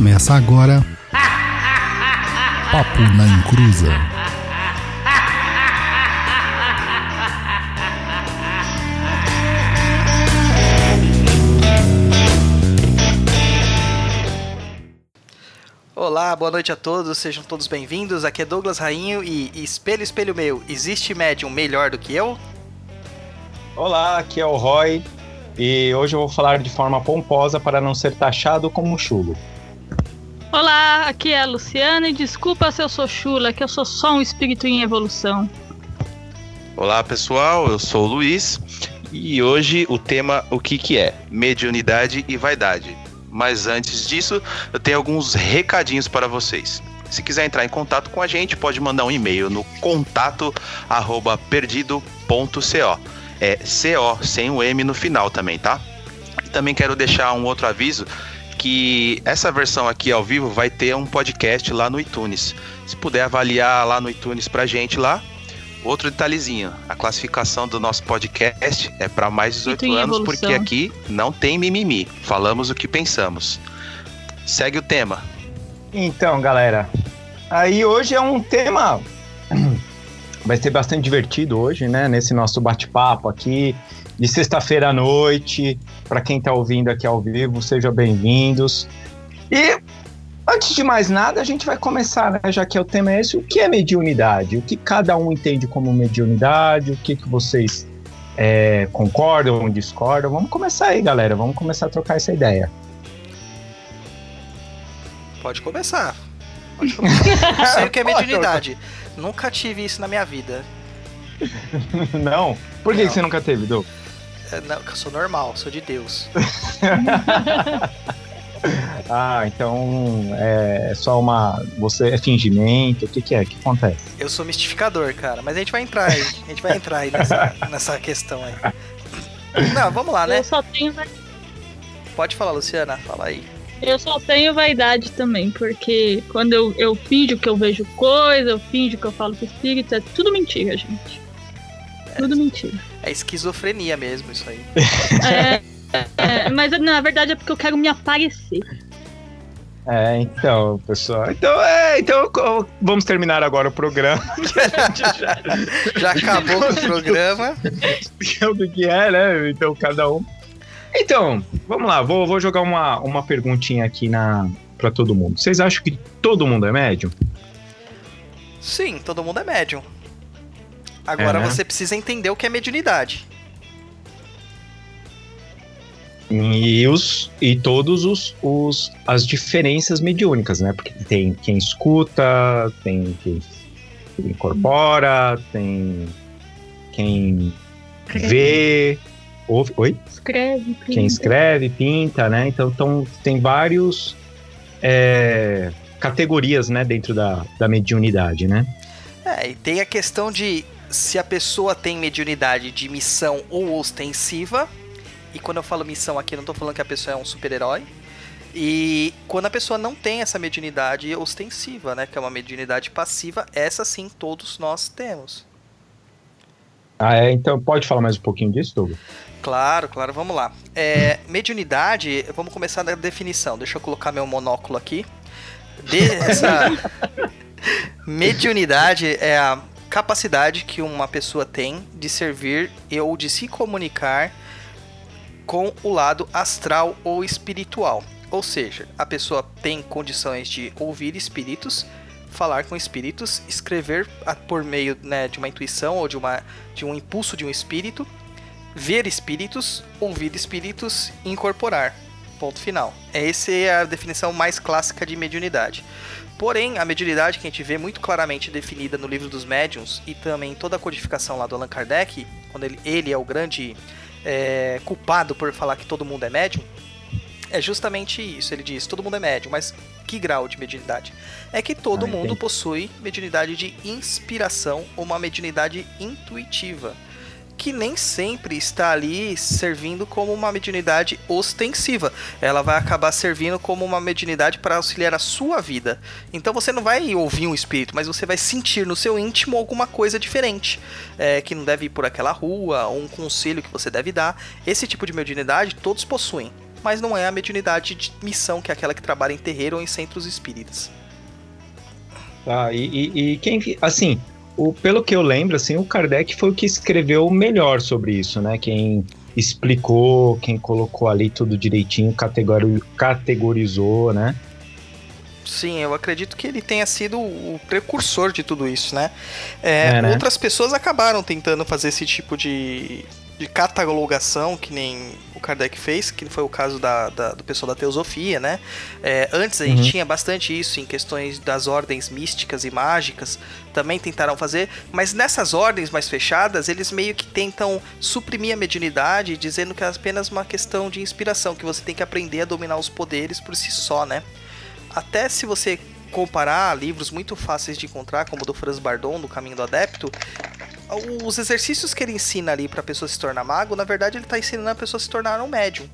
Começa agora. Papo na Encruza. Olá, boa noite a todos, sejam todos bem-vindos. Aqui é Douglas Rainho e espelho, espelho meu, existe médium melhor do que eu? Olá, aqui é o Roy e hoje eu vou falar de forma pomposa para não ser taxado como chulo. Olá, aqui é a Luciana e desculpa se eu sou chula, que eu sou só um espírito em evolução. Olá pessoal, eu sou o Luiz e hoje o tema o que que é? Mediunidade e vaidade. Mas antes disso, eu tenho alguns recadinhos para vocês. Se quiser entrar em contato com a gente, pode mandar um e-mail no contato arroba perdido.co. É CO, sem o M no final também, tá? Também quero deixar um outro aviso que essa versão aqui ao vivo vai ter um podcast lá no iTunes. Se puder avaliar lá no iTunes pra gente lá. Outro detalhezinho, a classificação do nosso podcast é para mais de 18 anos, evolução. porque aqui não tem mimimi. Falamos o que pensamos. Segue o tema. Então, galera, aí hoje é um tema vai ser bastante divertido hoje, né? Nesse nosso bate-papo aqui de sexta-feira à noite. Para quem tá ouvindo aqui ao vivo, sejam bem-vindos. E antes de mais nada, a gente vai começar, né? Já que o tema é esse, o que é mediunidade? O que cada um entende como mediunidade? O que, que vocês é, concordam ou discordam? Vamos começar aí, galera. Vamos começar a trocar essa ideia. Pode começar. Pode começar. Não sei o que é mediunidade. Nunca tive isso na minha vida. Não? Por que, Não. que você nunca teve, Dô? É, Não, eu sou normal, sou de Deus. Ah, então é só uma. Você é fingimento? O que, que é? O que acontece? Eu sou mistificador, cara, mas a gente vai entrar aí. A gente vai entrar aí nessa, nessa questão aí. Não, vamos lá, né? Eu só tenho vai- Pode falar, Luciana, fala aí. eu só tenho vaidade também, porque quando eu, eu finjo que eu vejo coisa, eu finjo que eu falo com espírito, é tudo mentira, gente. Tudo mentira. É esquizofrenia mesmo isso aí. É, é, mas na verdade é porque eu quero me aparecer. É, então, pessoal. Então, é, então vamos terminar agora o programa. já Já acabou com o programa. explicou o que é, né? Então, cada um. Então, vamos lá, vou, vou jogar uma, uma perguntinha aqui na para todo mundo. Vocês acham que todo mundo é médium? Sim, todo mundo é médium. Agora É, né? você precisa entender o que é mediunidade. E, os, e todos os, os as diferenças mediúnicas, né? Porque tem quem escuta, tem quem incorpora, tem quem vê, ouve, oi? Escreve, quem pinta. escreve, pinta, né? Então, tão- tem vários é, categorias, né, dentro da, da mediunidade, né? É, e tem a questão de se a pessoa tem mediunidade de missão ou ostensiva. E quando eu falo missão aqui, eu não tô falando que a pessoa é um super-herói. E quando a pessoa não tem essa mediunidade ostensiva, né? Que é uma mediunidade passiva, essa sim todos nós temos. Ah, é, então pode falar mais um pouquinho disso, Douglas? Claro, claro, vamos lá. É, mediunidade, vamos começar da definição. Deixa eu colocar meu monóculo aqui. De- essa mediunidade é a capacidade que uma pessoa tem de servir ou de se comunicar com o lado astral ou espiritual. Ou seja, a pessoa tem condições de ouvir espíritos, falar com espíritos, escrever por meio né, de uma intuição ou de, uma, de um impulso de um espírito, ver espíritos, ouvir espíritos incorporar. Ponto final. Essa é a definição mais clássica de mediunidade. Porém, a mediunidade que a gente vê muito claramente definida no livro dos médiuns e também toda a codificação lá do Allan Kardec, quando ele, ele é o grande é, culpado por falar que todo mundo é médium, é justamente isso. Ele diz: todo mundo é médium, mas que grau de mediunidade? É que todo Ah, mundo possui mediunidade de inspiração ou uma mediunidade intuitiva que nem sempre está ali servindo como uma mediunidade ostensiva. Ela vai acabar servindo como uma mediunidade para auxiliar a sua vida. Então você não vai ouvir um espírito, mas você vai sentir no seu íntimo alguma coisa diferente, é, que não deve ir por aquela rua, ou um conselho que você deve dar. Esse tipo de mediunidade todos possuem. mas não é a mediunidade de missão, que é aquela que trabalha em terreiro ou em centros espíritas. Tá, e, e, e quem. Assim, o, pelo que eu lembro, assim, o Kardec foi o que escreveu melhor sobre isso, né? Quem explicou, quem colocou ali tudo direitinho, categori, categorizou, né? Sim, eu acredito que ele tenha sido o precursor de tudo isso, né? É, É, né? Outras pessoas acabaram tentando fazer esse tipo de, de catalogação, que nem o Kardec fez, que foi o caso da, da- do pessoal da teosofia, né? É, antes a gente Uhum. tinha bastante isso em questões das ordens místicas e mágicas, também tentaram fazer, mas nessas ordens mais fechadas, eles meio que tentam suprimir a mediunidade, dizendo que é apenas uma questão de inspiração, que você tem que aprender a dominar os poderes por si só, né? Até se você comparar livros muito fáceis de encontrar, como o do Franz Bardon, do Caminho do Adepto, os exercícios que ele ensina ali pra pessoa se tornar mago, na verdade ele tá ensinando a pessoa a se tornar um médium.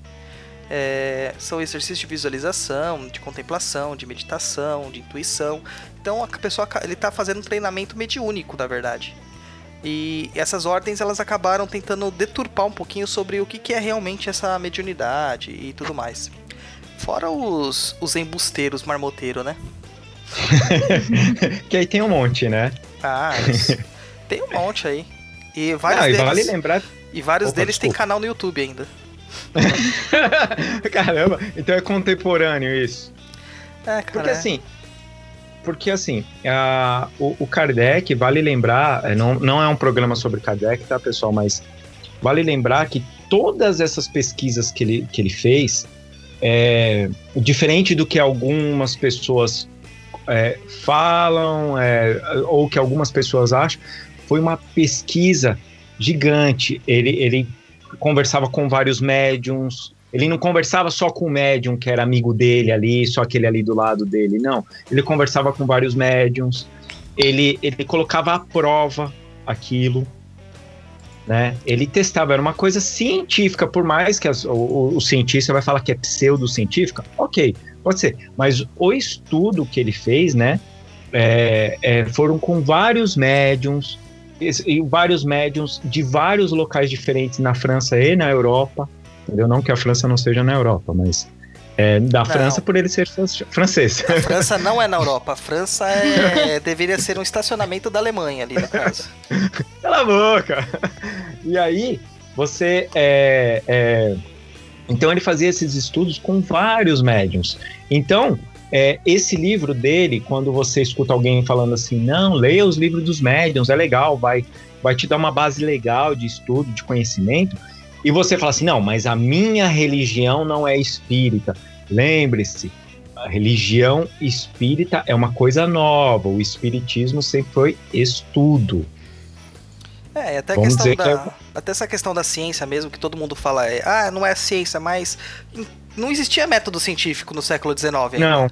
É, são exercícios de visualização, de contemplação, de meditação, de intuição. Então a pessoa ele tá fazendo um treinamento mediúnico, na verdade. E essas ordens elas acabaram tentando deturpar um pouquinho sobre o que, que é realmente essa mediunidade e tudo mais. Fora os, os embusteiros marmoteiros, né? que aí tem um monte, né? Ah, isso. tem um monte aí. E vários e deles, vale lembrar. e vários Opa, deles têm canal no YouTube ainda. Caramba, então é contemporâneo isso. É, cara. Porque é. assim, porque assim, a- o, o Kardec, vale lembrar, é, não, não é um programa sobre Kardec, tá, pessoal? Mas vale lembrar que todas essas pesquisas que ele, que ele fez, é, diferente do que algumas pessoas é, falam, é, ou que algumas pessoas acham, foi uma pesquisa gigante. Ele, ele conversava com vários médiums, ele não conversava só com o médium que era amigo dele ali, só aquele ali do lado dele, não. Ele conversava com vários médiums, ele, ele colocava à prova aquilo, né? Ele testava, era uma coisa científica, por mais que as- o, o- cientista vai falar que é pseudocientífica, ok, pode ser. Mas o estudo que ele fez, né, é, é, foram com vários médiums, e vários médiums de vários locais diferentes na França e na Europa, entendeu? Não que a França não seja na Europa, mas é, da França por ele ser fran- francês. A França não é na Europa. A França é, deveria ser um estacionamento da Alemanha ali, no caso. Cala a boca! E aí, você. É, é, Então, ele fazia esses estudos com vários médiums. Então, é, esse livro dele, quando você escuta alguém falando assim, não, leia os livros dos médiums, é legal, vai, vai te dar uma base legal de estudo, de conhecimento. E você fala assim, não, mas a minha religião não é espírita. Lembre-se, a religião espírita é uma coisa nova. O espiritismo sempre foi estudo. É, e até a questão dizer que da. Até essa questão da ciência mesmo, que todo mundo fala é, ah, não é ciência, mas não existia método científico no século XIX ainda. Não,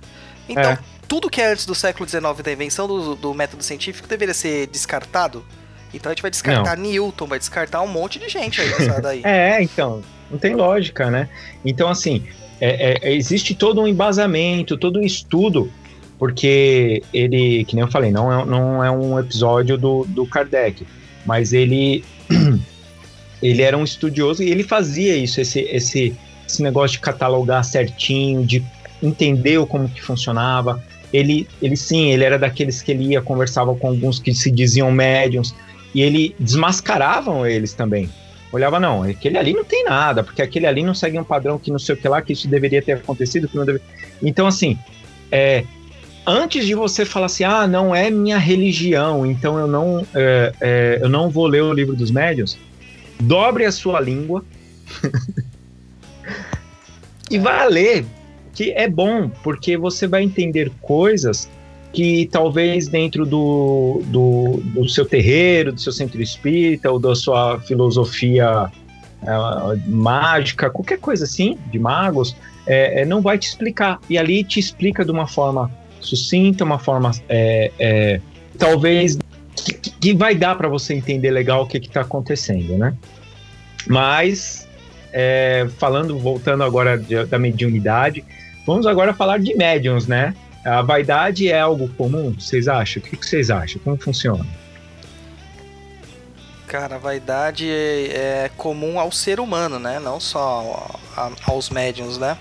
Então, é. tudo que é antes do século XIX da invenção do, do método científico deveria ser descartado. Então a gente vai descartar Newton, vai descartar um monte de gente aí daí. É, então, não tem lógica, né? Então, assim, é- é- existe todo um embasamento, todo um estudo, porque ele, que nem eu falei, não é, não é um episódio do, do Kardec, mas ele, ele era um estudioso e ele fazia isso, esse, esse, esse negócio de catalogar certinho, de entender como que funcionava. Ele, ele sim, ele era daqueles que ele ia, conversava com alguns que se diziam médiums, e ele desmascaravam eles também olhava, não, aquele ali não tem nada, porque aquele ali não segue um padrão que não sei o que lá, que isso deveria ter acontecido, que não. Então, assim, é, antes de você falar assim, ah, não é minha religião, então eu não, é, é, eu não vou ler o livro dos médiuns, dobre a sua língua e vá ler, que é bom, porque você vai entender coisas que talvez dentro do, do, do seu terreiro, do seu centro espírita ou da sua filosofia eh, mágica, qualquer coisa assim, de magos, eh, eh, não vai te explicar. E ali te explica de uma forma sucinta, uma forma eh, eh, talvez que, que vai dar para você entender legal o que está acontecendo, né? Mas eh, falando, voltando agora de- da mediunidade, vamos agora falar de médiums, né? A vaidade é algo comum, vocês acham? O que que vocês acham? Como funciona? Cara, a vaidade é, é comum ao ser humano, né? Não só a- aos médiums, né?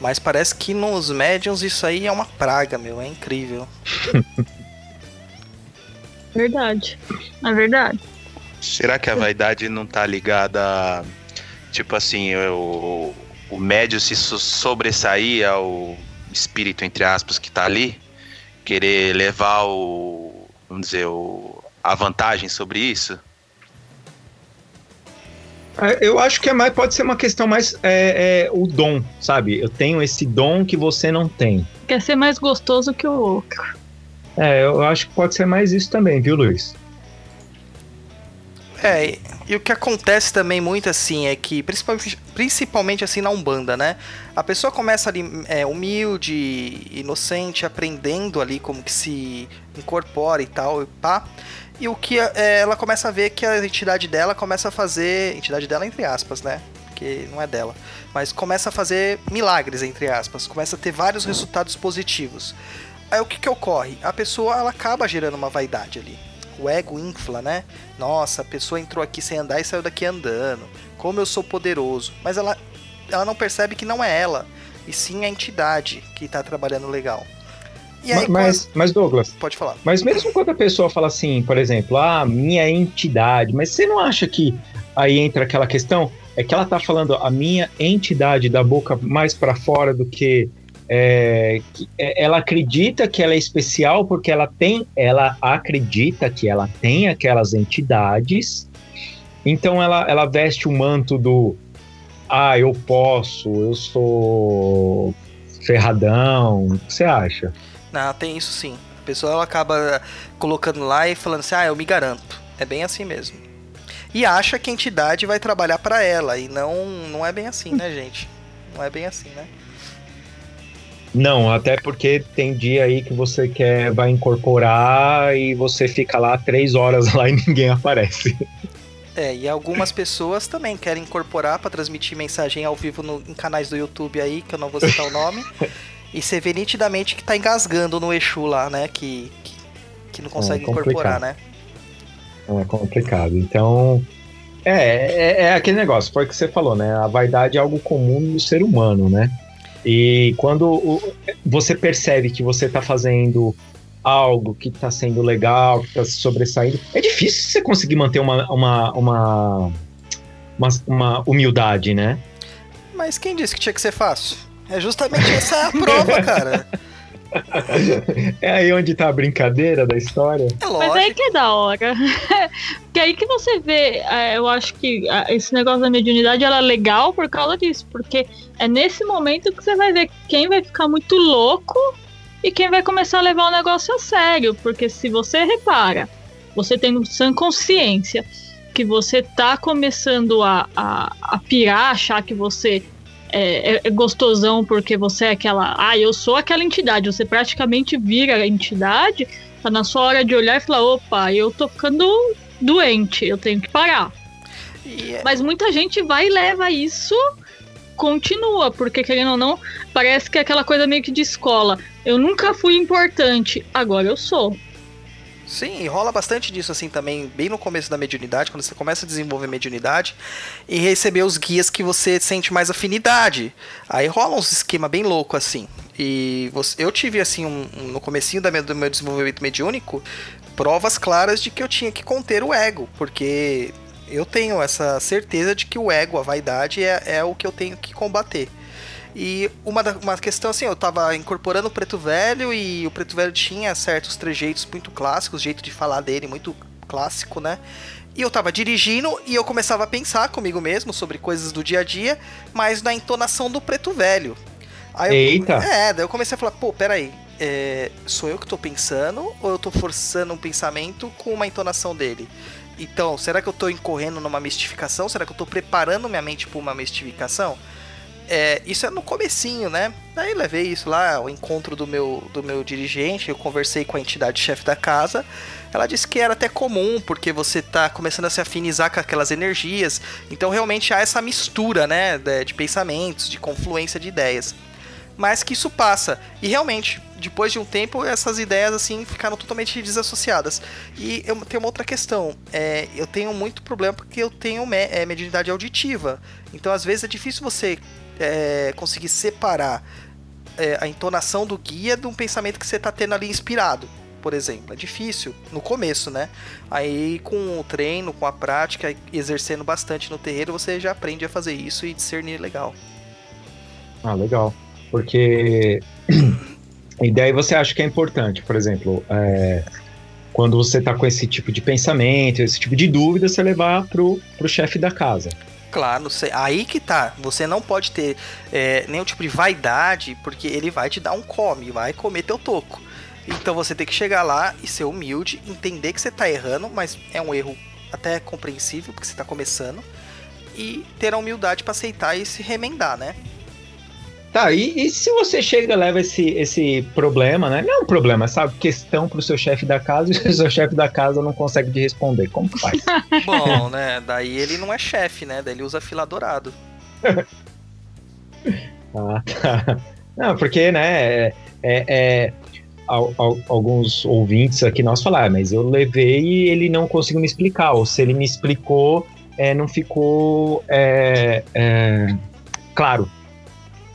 Mas parece que nos médiums isso aí é uma praga, meu. É incrível. Verdade. É verdade. Será que a vaidade não tá ligada, tipo assim, o, o médio se so- sobressair ao espírito, entre aspas, que tá ali? Querer levar o, vamos dizer, o, a vantagem sobre isso? É, Eu acho que é mais, pode ser uma questão mais é, é, o dom, sabe? Eu tenho esse dom que você não tem. Quer ser mais gostoso que o outro. É, eu acho que pode ser mais isso também, viu, Luiz? É, e, o que acontece também muito assim é que, principalmente, principalmente assim na Umbanda, né? A pessoa começa ali é, humilde, inocente, aprendendo ali como que se incorpora e tal, e pá. E o que é, ela começa a ver que a entidade dela começa a fazer. Entidade dela, entre aspas, né? Porque não é dela. Mas começa a fazer milagres, entre aspas. Começa a ter vários resultados positivos. Aí o que, que ocorre? A pessoa ela acaba gerando uma vaidade ali. O ego infla, né? Nossa, a pessoa entrou aqui sem andar e saiu daqui andando. Como eu sou poderoso. Mas ela, ela não percebe que não é ela, e sim a entidade que tá trabalhando legal. E aí, Ma- mas, mas, Douglas, pode falar. mas mesmo quando a pessoa fala assim, por exemplo, ah, minha entidade, mas você não acha que aí entra aquela questão? É que ela tá falando a minha entidade da boca mais para fora do que, é, é, ela acredita que ela é especial porque ela tem, ela acredita que ela tem aquelas entidades, então ela, ela veste o manto do ah, eu posso, eu sou ferradão, o que você acha? Não, tem isso sim. A pessoa ela acaba colocando lá e falando assim: ah, eu me garanto. É bem assim mesmo. E acha que a entidade vai trabalhar pra ela. E não, não é bem assim, né, gente? Não é bem assim, né? Não, até porque tem dia aí que você quer, vai incorporar e você fica lá três horas lá e ninguém aparece. É, e algumas pessoas também querem incorporar pra transmitir mensagem ao vivo no- em canais do YouTube aí, que eu não vou citar o nome. E você vê nitidamente que tá engasgando no Exu lá, né? Que, que, que não consegue complicado. incorporar, né? É complicado. Então, é, é, é aquele negócio, foi o que você falou, né? A vaidade é algo comum no ser humano, né? E quando você percebe que você tá fazendo algo que tá sendo legal, que tá se sobressaindo, é difícil você conseguir manter uma, uma, uma, uma, uma humildade, né? Mas quem disse que tinha que ser fácil? É justamente essa a prova, cara. É aí onde tá a brincadeira da história. É Mas lógico. aí que é da hora. Porque aí que você vê, é, eu acho que ah, esse negócio da mediunidade ela é legal por causa disso. Porque é nesse momento que você vai ver quem vai ficar muito louco e quem vai começar a levar o negócio a sério. Porque se você repara, você tendo sã consciência que você tá começando a, a, a pirar, achar que você é, é- é gostosão porque você é aquela. Ah, eu sou aquela entidade. Você praticamente vira a entidade. Tá na sua hora de olhar e falar: opa, eu tô ficando doente, eu tenho que parar. E é- Mas muita gente vai e leva isso, continua, porque querendo ou não, parece que é aquela coisa meio que de escola. Eu nunca fui importante, agora eu sou. Sim, e rola bastante disso assim também, bem no começo da mediunidade, quando você começa a desenvolver mediunidade e receber os guias que você sente mais afinidade. Aí rola uns esquema bem louco assim. E você- eu tive assim um, um- no comecinho da do meu desenvolvimento mediúnico provas claras de que eu tinha que conter o ego, porque eu tenho essa certeza de que o ego, a vaidade é, é o que eu tenho que combater. E uma, uma questão assim, eu tava incorporando o Preto Velho e o Preto Velho tinha certos trejeitos muito clássicos, jeito de falar dele muito clássico, né? E eu tava dirigindo e eu começava a pensar comigo mesmo sobre coisas do dia a dia, mas na entonação do Preto Velho. Aí eu- Eita! é, daí eu comecei a falar, pô, peraí, é, sou eu que tô pensando ou eu tô forçando um pensamento com uma entonação dele? Então, será que eu tô incorrendo numa mistificação? Será que eu tô preparando minha mente pra uma mistificação? É, isso é no comecinho, né? Daí levei isso lá, o encontro do meu, do meu dirigente, eu conversei com a entidade chefe da casa. Ela disse que era até comum, porque você tá começando a se afinizar com aquelas energias. Então realmente há essa mistura, né? De, de pensamentos, de confluência de ideias. mas que isso passa. E realmente, depois de um tempo, essas ideias assim ficaram totalmente desassociadas. E eu tenho uma outra questão. É, eu tenho muito problema porque eu tenho me é, mediunidade auditiva. Então, às vezes, é difícil você é, conseguir separar é, a entonação do guia de um pensamento que você está tendo ali inspirado. Por exemplo, é difícil no começo, né? Aí com o treino, com a prática, exercendo bastante no terreiro, você já aprende a fazer isso e discernir legal. Ah, legal. Porque e daí você acha que é importante, por exemplo, é, quando você está com esse tipo de pensamento, esse tipo de dúvida, você levar pro, pro chefe da casa. Claro, aí que tá. Você não pode ter é, nenhum tipo de vaidade, porque ele vai te dar um come, vai comer teu toco. Então você tem que chegar lá e ser humilde, entender que você tá errando, mas é um erro até compreensível, porque você tá começando, e ter a humildade para aceitar e se remendar, né? Tá, e, e, se você chega e leva esse, esse problema, né? Não é um problema, sabe? Questão pro seu chefe da casa e o seu chefe da casa não consegue te responder. Como faz? Bom, né? Daí ele não é chefe, né? Daí ele usa fila dourado. ah, tá. Não, porque, né? É, é, é alguns ouvintes aqui nós falaram, ah, mas eu levei e ele não conseguiu me explicar. Ou se ele me explicou, é, não ficou é, é, claro.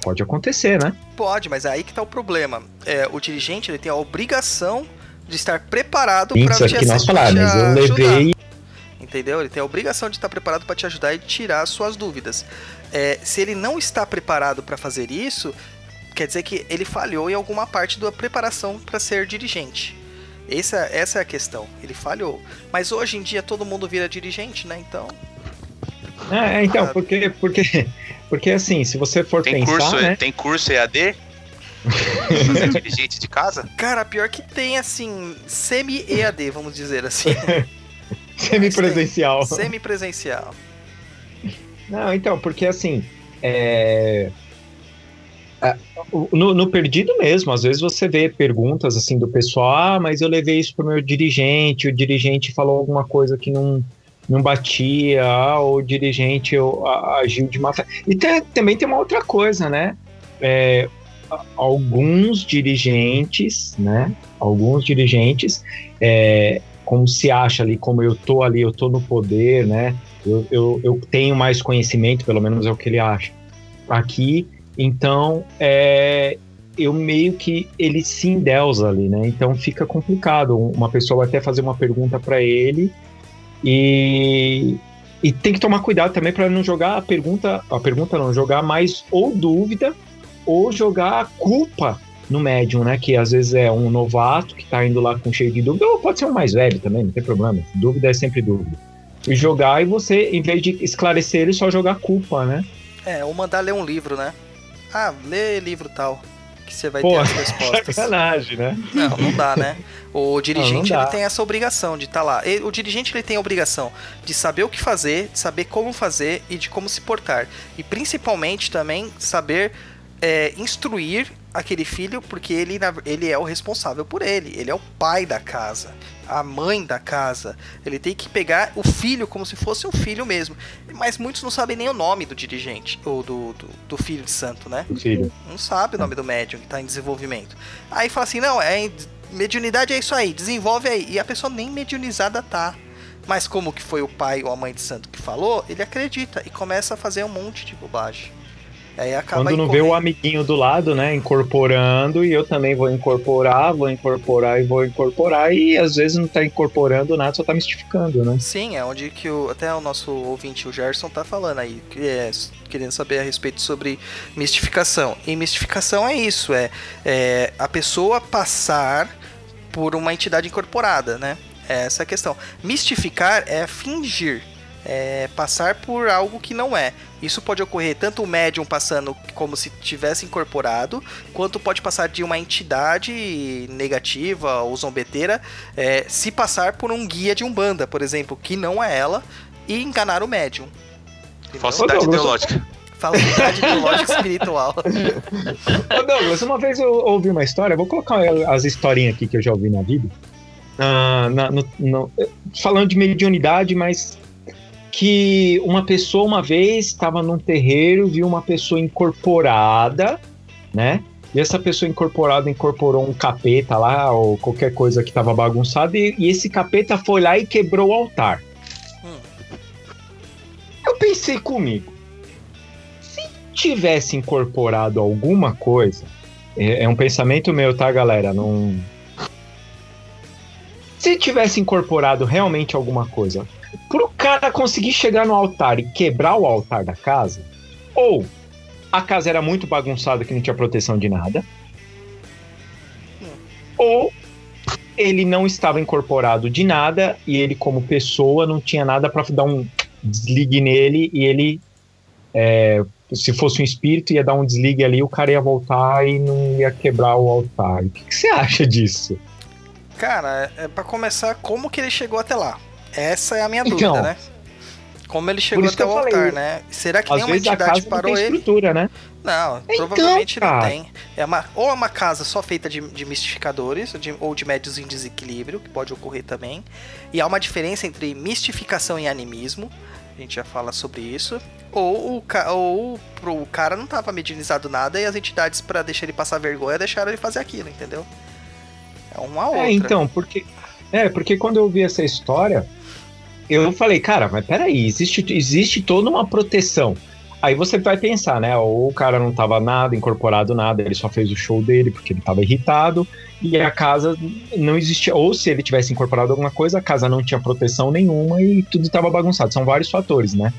Pode acontecer, né? Pode, mas é aí que tá o problema. É, o dirigente ele tem a obrigação de estar preparado para te, que nós falar, mas eu levei entendeu? Ele tem a obrigação de estar preparado para te ajudar e tirar as suas dúvidas. É, se ele não está preparado para fazer isso, quer dizer que ele falhou em alguma parte da preparação para ser dirigente. Essa, essa é a questão. Ele falhou. Mas hoje em dia todo mundo vira dirigente, né? Então. É, então, porque, porque porque assim, se você for tem pensar. Curso, né? Tem curso EAD? Você é dirigente de casa? Cara, pior que tem, assim, semi-EAD, vamos dizer assim. Semi-presencial. Semi-presencial. Não, então, porque assim. É... No, no, perdido mesmo, às vezes você vê perguntas assim do pessoal, ah, mas eu levei isso pro meu dirigente, o dirigente falou alguma coisa que não, não batia, ah, o dirigente agiu de má fé. E também tem uma outra coisa, né? É, alguns dirigentes, né? Alguns dirigentes, é, como se acha ali, como eu tô ali, eu tô no poder, né? Eu, eu, eu tenho mais conhecimento, pelo menos é o que ele acha. Aqui, então, é, eu meio que ele se endeusa ali, né? Então fica complicado. Uma pessoa até fazer uma pergunta para ele e, e tem que tomar cuidado também para não jogar a pergunta, a pergunta não, jogar mais ou dúvida ou jogar a culpa no médium, né? Que às vezes é um novato que tá indo lá com cheio de dúvida, ou pode ser um mais velho também, não tem problema. Dúvida é sempre dúvida. E jogar e você, em vez de esclarecer ele, só jogar culpa, né? É, ou mandar ler um livro, né? Ah, lê livro tal que você vai Pô, ter as respostas. Sacanagem, né? Não, não dá, né? O dirigente não, não ele tem essa obrigação de estar tá lá. o dirigente ele tem a obrigação de saber o que fazer, de saber como fazer e de como se portar. E principalmente também saber é, instruir aquele filho, porque ele, ele é o responsável por ele. Ele é o pai da casa, a mãe da casa. Ele tem que pegar o filho como se fosse um filho mesmo. Mas muitos não sabem nem o nome do dirigente, ou do, do, do filho de santo, né? Filho. Não sabe o nome do médium que está em desenvolvimento. Aí fala assim: não, é mediunidade é isso aí, desenvolve aí. E a pessoa nem mediunizada tá. Mas como que foi o pai ou a mãe de santo que falou, ele acredita e começa a fazer um monte de bobagem. Aí acaba Quando não vê o amiguinho do lado, né, incorporando, e eu também vou incorporar, vou incorporar e vou incorporar, e às vezes não tá incorporando nada, só tá mistificando, né? Sim, é onde que o, até o nosso ouvinte, o Gerson, tá falando aí, que é querendo saber a respeito sobre mistificação. E mistificação é isso, é, é a pessoa passar por uma entidade incorporada, né? É essa é a questão. Mistificar é fingir é, passar por algo que não é. Isso pode ocorrer tanto o médium passando como se tivesse incorporado, quanto pode passar de uma entidade negativa ou zombeteira é, se passar por um guia de umbanda, por exemplo, que não é ela, e enganar o médium. Falsidade ideológica. Falsidade ideológica espiritual. Ô Douglas, uma vez eu ouvi uma história, vou colocar as historinhas aqui que eu já ouvi na vida. Uh, na, no, no, falando de mediunidade, mas que uma pessoa uma vez estava num terreiro, viu uma pessoa incorporada né? E essa pessoa incorporada incorporou um capeta lá, ou qualquer coisa que tava bagunçada, e, e esse capeta foi lá e quebrou o altar. Hum. Eu pensei comigo, se tivesse incorporado alguma coisa, é, é um pensamento meu, tá, galera? Não. Se tivesse incorporado realmente alguma coisa, pro cara conseguir chegar no altar e quebrar o altar da casa, ou a casa era muito bagunçada que não tinha proteção de nada, ou ele não estava incorporado de nada e ele como pessoa não tinha nada para dar um desligue nele e ele é, se fosse um espírito ia dar um desligue ali o cara ia voltar e não ia quebrar o altar. O que, que você acha disso? Cara, é para começar, como que ele chegou até lá? Essa é a minha Então, dúvida, né? Como ele chegou até o eu falei, altar, né? Será que nenhuma entidade casa não parou tem ele? estrutura, né? Não, Então, provavelmente não cara. tem. É uma, ou é uma casa só feita de, de mistificadores, de- ou de médios em desequilíbrio, que pode ocorrer também. E há uma diferença entre mistificação e animismo. A gente já fala sobre isso. Ou o, ca- ou pro cara não tava medianizado nada e as entidades, pra deixar ele passar vergonha, deixaram ele fazer aquilo, entendeu? É uma outra. É, então, porque. É, porque quando eu vi essa história, eu falei, cara, mas peraí, existe, existe toda uma proteção. Aí você vai pensar, né? Ou o cara não tava nada, incorporado nada, ele só fez o show dele porque ele tava irritado, e a casa não existia. Ou se ele tivesse incorporado alguma coisa, a casa não tinha proteção nenhuma e tudo tava bagunçado. São vários fatores, né?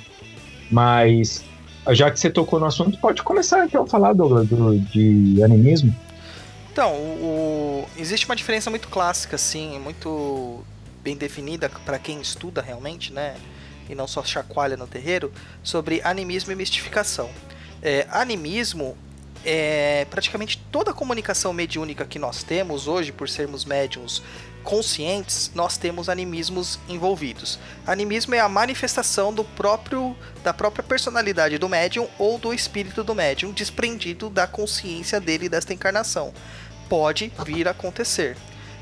Mas. Já que você tocou no assunto, pode começar então a falar, Douglas, do, de animismo. Então, o, o- existe uma diferença muito clássica, assim, muito bem definida para quem estuda realmente, né? E não só chacoalha no terreiro, sobre animismo e mistificação. É, animismo é praticamente toda a comunicação mediúnica que nós temos hoje, por sermos médiums conscientes, nós temos animismos envolvidos. Animismo é a manifestação do próprio da própria personalidade do médium ou do espírito do médium desprendido da consciência dele desta encarnação. Pode vir a acontecer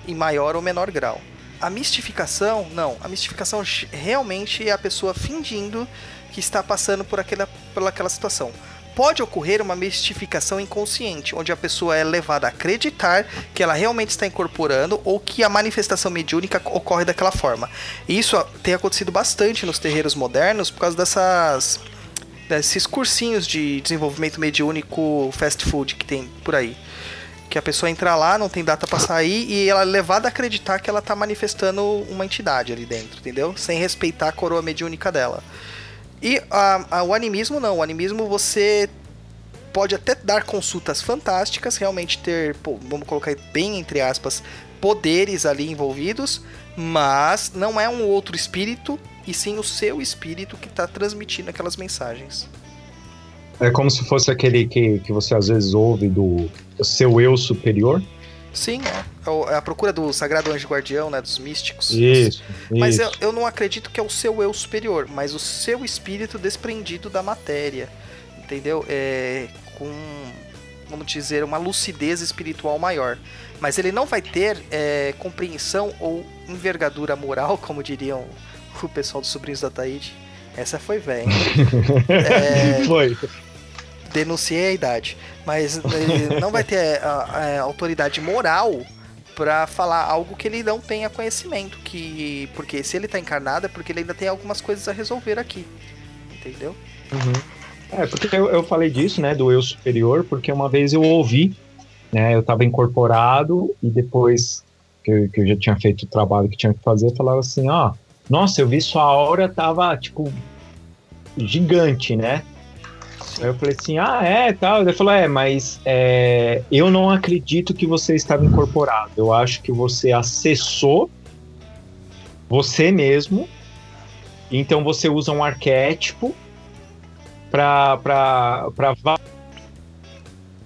em maior ou menor grau. A mistificação, não. A mistificação realmente é a pessoa fingindo que está passando por aquela, por aquela situação. Pode ocorrer uma mistificação inconsciente, onde a pessoa é levada a acreditar que ela realmente está incorporando ou que a manifestação mediúnica ocorre daquela forma. Isso tem acontecido bastante nos terreiros modernos por causa dessas desses cursinhos de desenvolvimento mediúnico fast food que tem por aí. Que a pessoa entra lá, não tem data pra sair e ela é levada a acreditar que ela tá manifestando uma entidade ali dentro, entendeu? Sem respeitar a coroa mediúnica dela. E a- a- o animismo não, o animismo você pode até dar consultas fantásticas, realmente ter, pô, vamos colocar bem entre aspas, poderes ali envolvidos, mas não é um outro espírito, e sim o seu espírito que está transmitindo aquelas mensagens. É como se fosse aquele que, que você às vezes ouve do seu eu superior. Sim, é, é a procura do sagrado anjo guardião, né, dos místicos. Isso. Mas isso. eu, eu não acredito que é o seu eu superior, mas o seu espírito desprendido da matéria. Entendeu? É, com, vamos dizer, uma lucidez espiritual maior. Mas ele não vai ter é, compreensão ou envergadura moral, como diriam o pessoal dos sobrinhos da Taíde. Essa foi velha. É, Foi. Denunciei a idade. Mas ele não vai ter a, a autoridade moral pra falar algo que ele não tenha conhecimento. Que, porque se ele tá encarnado é porque ele ainda tem algumas coisas a resolver aqui. Entendeu? É, porque eu, eu falei disso, né, do eu superior, porque uma vez eu ouvi, né, eu tava incorporado e depois que eu, que eu já tinha feito o trabalho que tinha que fazer, falava assim, ó, nossa, eu vi sua aura tava, tipo, gigante, né? Aí eu falei assim, ah, é, tal. Ele falou, é, mas é, eu não acredito que você estava incorporado. Eu acho que você acessou você mesmo. Então você usa um arquétipo para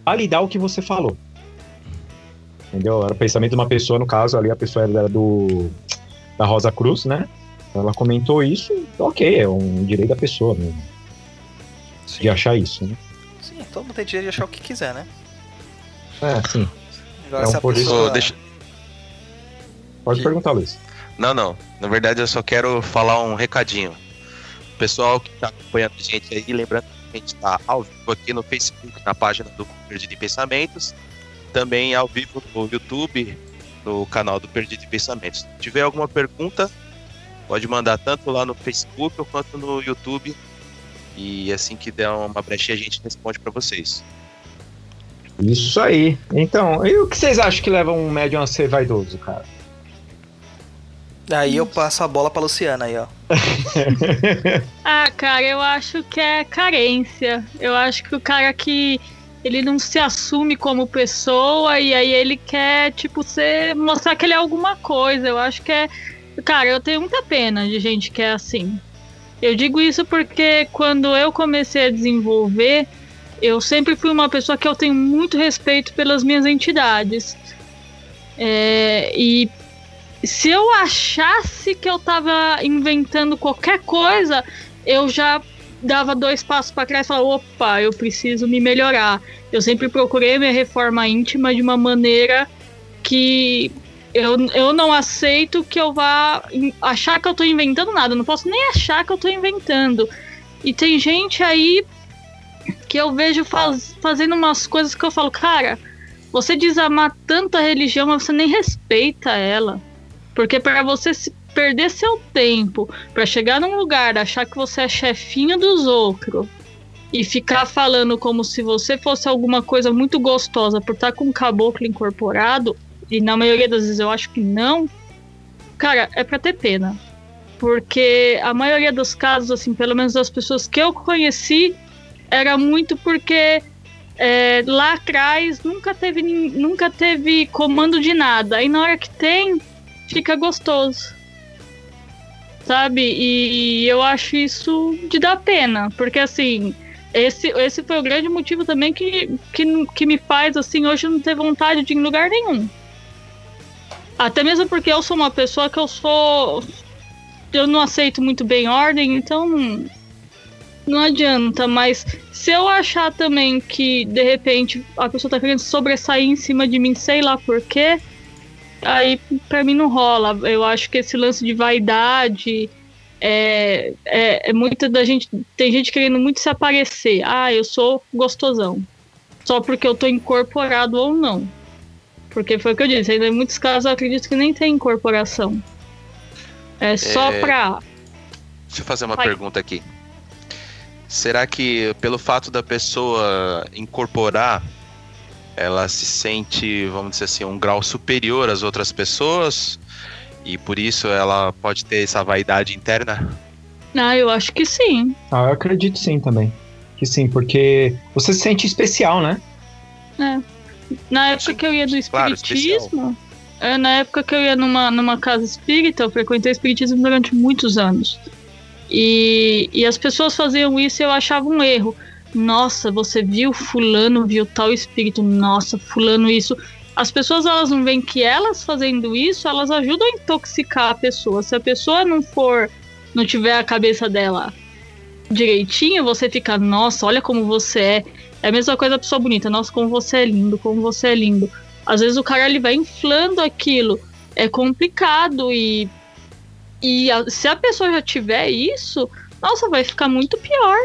validar o que você falou. Entendeu? Era o pensamento de uma pessoa, no caso, ali a pessoa era do da Rosa Cruz, né? Ela comentou isso, ok, é um direito da pessoa né, Sim. de achar isso, né? Sim, todo mundo tem direito de achar o que quiser, né? É, sim. Agora É um poder- pessoa... Deixa- Pode Que- perguntar, Luiz. Não, não. Na verdade, eu só quero falar um recadinho. Pessoal que tá acompanhando a gente aí, lembrando a gente está ao vivo aqui no Facebook, na página do Perdido em Pensamentos, também ao vivo no YouTube, no canal do Perdido em Pensamentos. Se tiver alguma pergunta, pode mandar tanto lá no Facebook quanto no YouTube. E assim que der uma brechinha, a gente responde para vocês. Isso aí. Então, e o que vocês acham que leva um médium a ser vaidoso, cara? Aí eu passo a bola pra Luciana aí, ó. Ah, cara, eu acho que é carência. Eu acho que o cara que ele não se assume como pessoa e aí ele quer, tipo, ser, mostrar que ele é alguma coisa. Eu acho que é. Cara, eu tenho muita pena de gente que é assim. Eu digo isso porque quando eu comecei a desenvolver, eu sempre fui uma pessoa que eu tenho muito respeito pelas minhas entidades. É, e se eu achasse que eu tava inventando qualquer coisa, eu já dava dois passos para trás e falava: opa, eu preciso me melhorar. Eu sempre procurei minha reforma íntima de uma maneira que eu, eu não aceito que eu vá achar que eu tô inventando nada. Eu não posso nem achar que eu tô inventando. E tem gente aí que eu vejo faz, fazendo umas coisas que eu falo, cara, você desamar tanto a religião, mas você nem respeita ela. Porque para você se perder seu tempo para chegar num lugar, achar que você é chefinho dos outros e ficar falando como se você fosse alguma coisa muito gostosa por estar com um caboclo incorporado, e na maioria das vezes eu acho que não, cara, é pra ter pena. Porque a maioria dos casos, assim, pelo menos das pessoas que eu conheci, era muito porque é, lá atrás nunca teve, nunca teve comando de nada. Aí na hora que tem, fica gostoso. Sabe? E eu acho isso de dar pena. Porque assim, esse, esse foi o grande motivo também que, que, que me faz, assim, hoje não ter vontade de ir em lugar nenhum. Até mesmo porque eu sou uma pessoa que eu sou. Eu não aceito muito bem ordem, então não, adianta. Mas se eu achar também que de repente a pessoa tá querendo sobressair em cima de mim, sei lá porquê, aí pra mim não rola. Eu acho que esse lance de vaidade. É, é, é muita da gente. Tem gente querendo muito se aparecer. Ah, eu sou gostosão. Só porque eu tô incorporado ou não. Porque foi o que eu disse, ainda em muitos casos eu acredito que nem tem incorporação. É só É. pra. Deixa eu fazer uma Vai. pergunta aqui. Será que pelo fato da pessoa incorporar, ela se sente, vamos dizer assim, um grau superior às outras pessoas? E por isso ela pode ter essa vaidade interna? Ah, eu acho que sim. Ah, eu acredito sim também. Que sim, porque você se sente especial, né? Na época que eu ia do claro, espiritismo, é, na época que eu ia numa, numa casa espírita, eu frequentei o espiritismo durante muitos anos. E, e as pessoas faziam isso e eu achava um erro. Nossa, você viu fulano, viu tal espírito, nossa, fulano isso. As pessoas elas não veem que elas fazendo isso, elas ajudam a intoxicar a pessoa. Se a pessoa não for, não tiver a cabeça dela direitinho, você fica, nossa, olha como você é. É a mesma coisa a pessoa bonita, nossa, como você é lindo, como você é lindo. Às vezes o cara ele vai inflando aquilo. É complicado e e a- se a pessoa já tiver isso, nossa, vai ficar muito pior.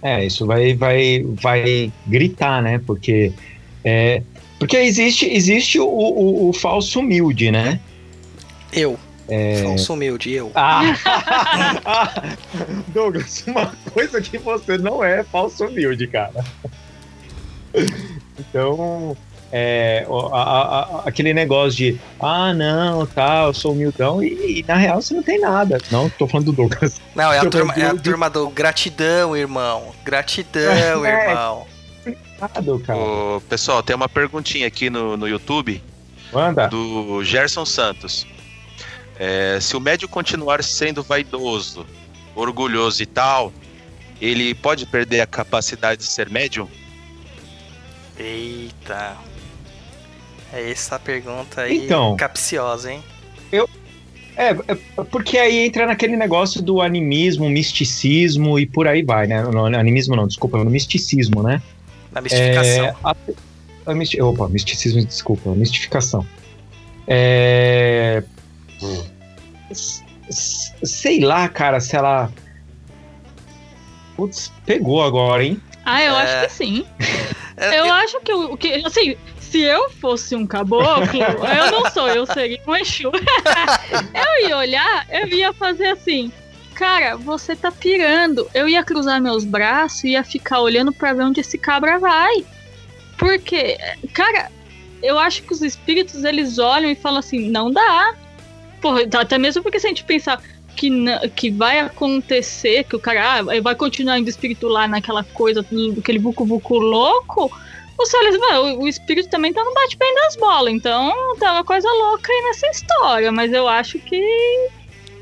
É, isso vai, vai, vai gritar, né? Porque, é, porque existe, existe o, o, o falso humilde, né? Eu. É. Falso humilde, eu. Ah! Douglas, uma coisa que você não é falso humilde, cara. Então, é, a- a- a- aquele negócio de, ah, não, tá, eu sou humildão, e, e na real você não tem nada. Não, tô falando do Douglas. Não, é a turma, é a turma do gratidão, irmão. Gratidão, É. irmão. Nada, cara. Ô, pessoal, tem uma perguntinha aqui no, no YouTube Manda. do Gerson Santos. É, se o médio continuar sendo vaidoso, orgulhoso e tal, ele pode perder a capacidade de ser médium? Eita. É essa pergunta aí Então. capciosa, hein? É, é, porque aí entra naquele negócio do animismo, misticismo e por aí vai, né? No, animismo não, desculpa, no misticismo, né? Na mistificação. É, a, a misti- opa, misticismo, desculpa, mistificação. É, s- sei lá, cara, se ela. Putz, pegou agora, hein? Ah, eu É. acho que sim. É, Eu acho que, o que assim, se eu fosse um caboclo, eu não sou, eu seria um Exu. eu ia olhar, eu ia fazer assim, cara, você tá pirando. Eu ia cruzar meus braços e ia ficar olhando pra ver onde esse cabra vai. Porque, cara, eu acho que os espíritos eles olham e falam assim, não dá. Porra, até mesmo porque se a gente pensar que, na- que vai acontecer, que o cara ah, vai continuar indo espírito lá naquela coisa, aquele vucu-vucu louco, "Mano, o, o espírito também tá no bate-bem das bolas, então tá uma coisa louca aí nessa história, mas eu acho que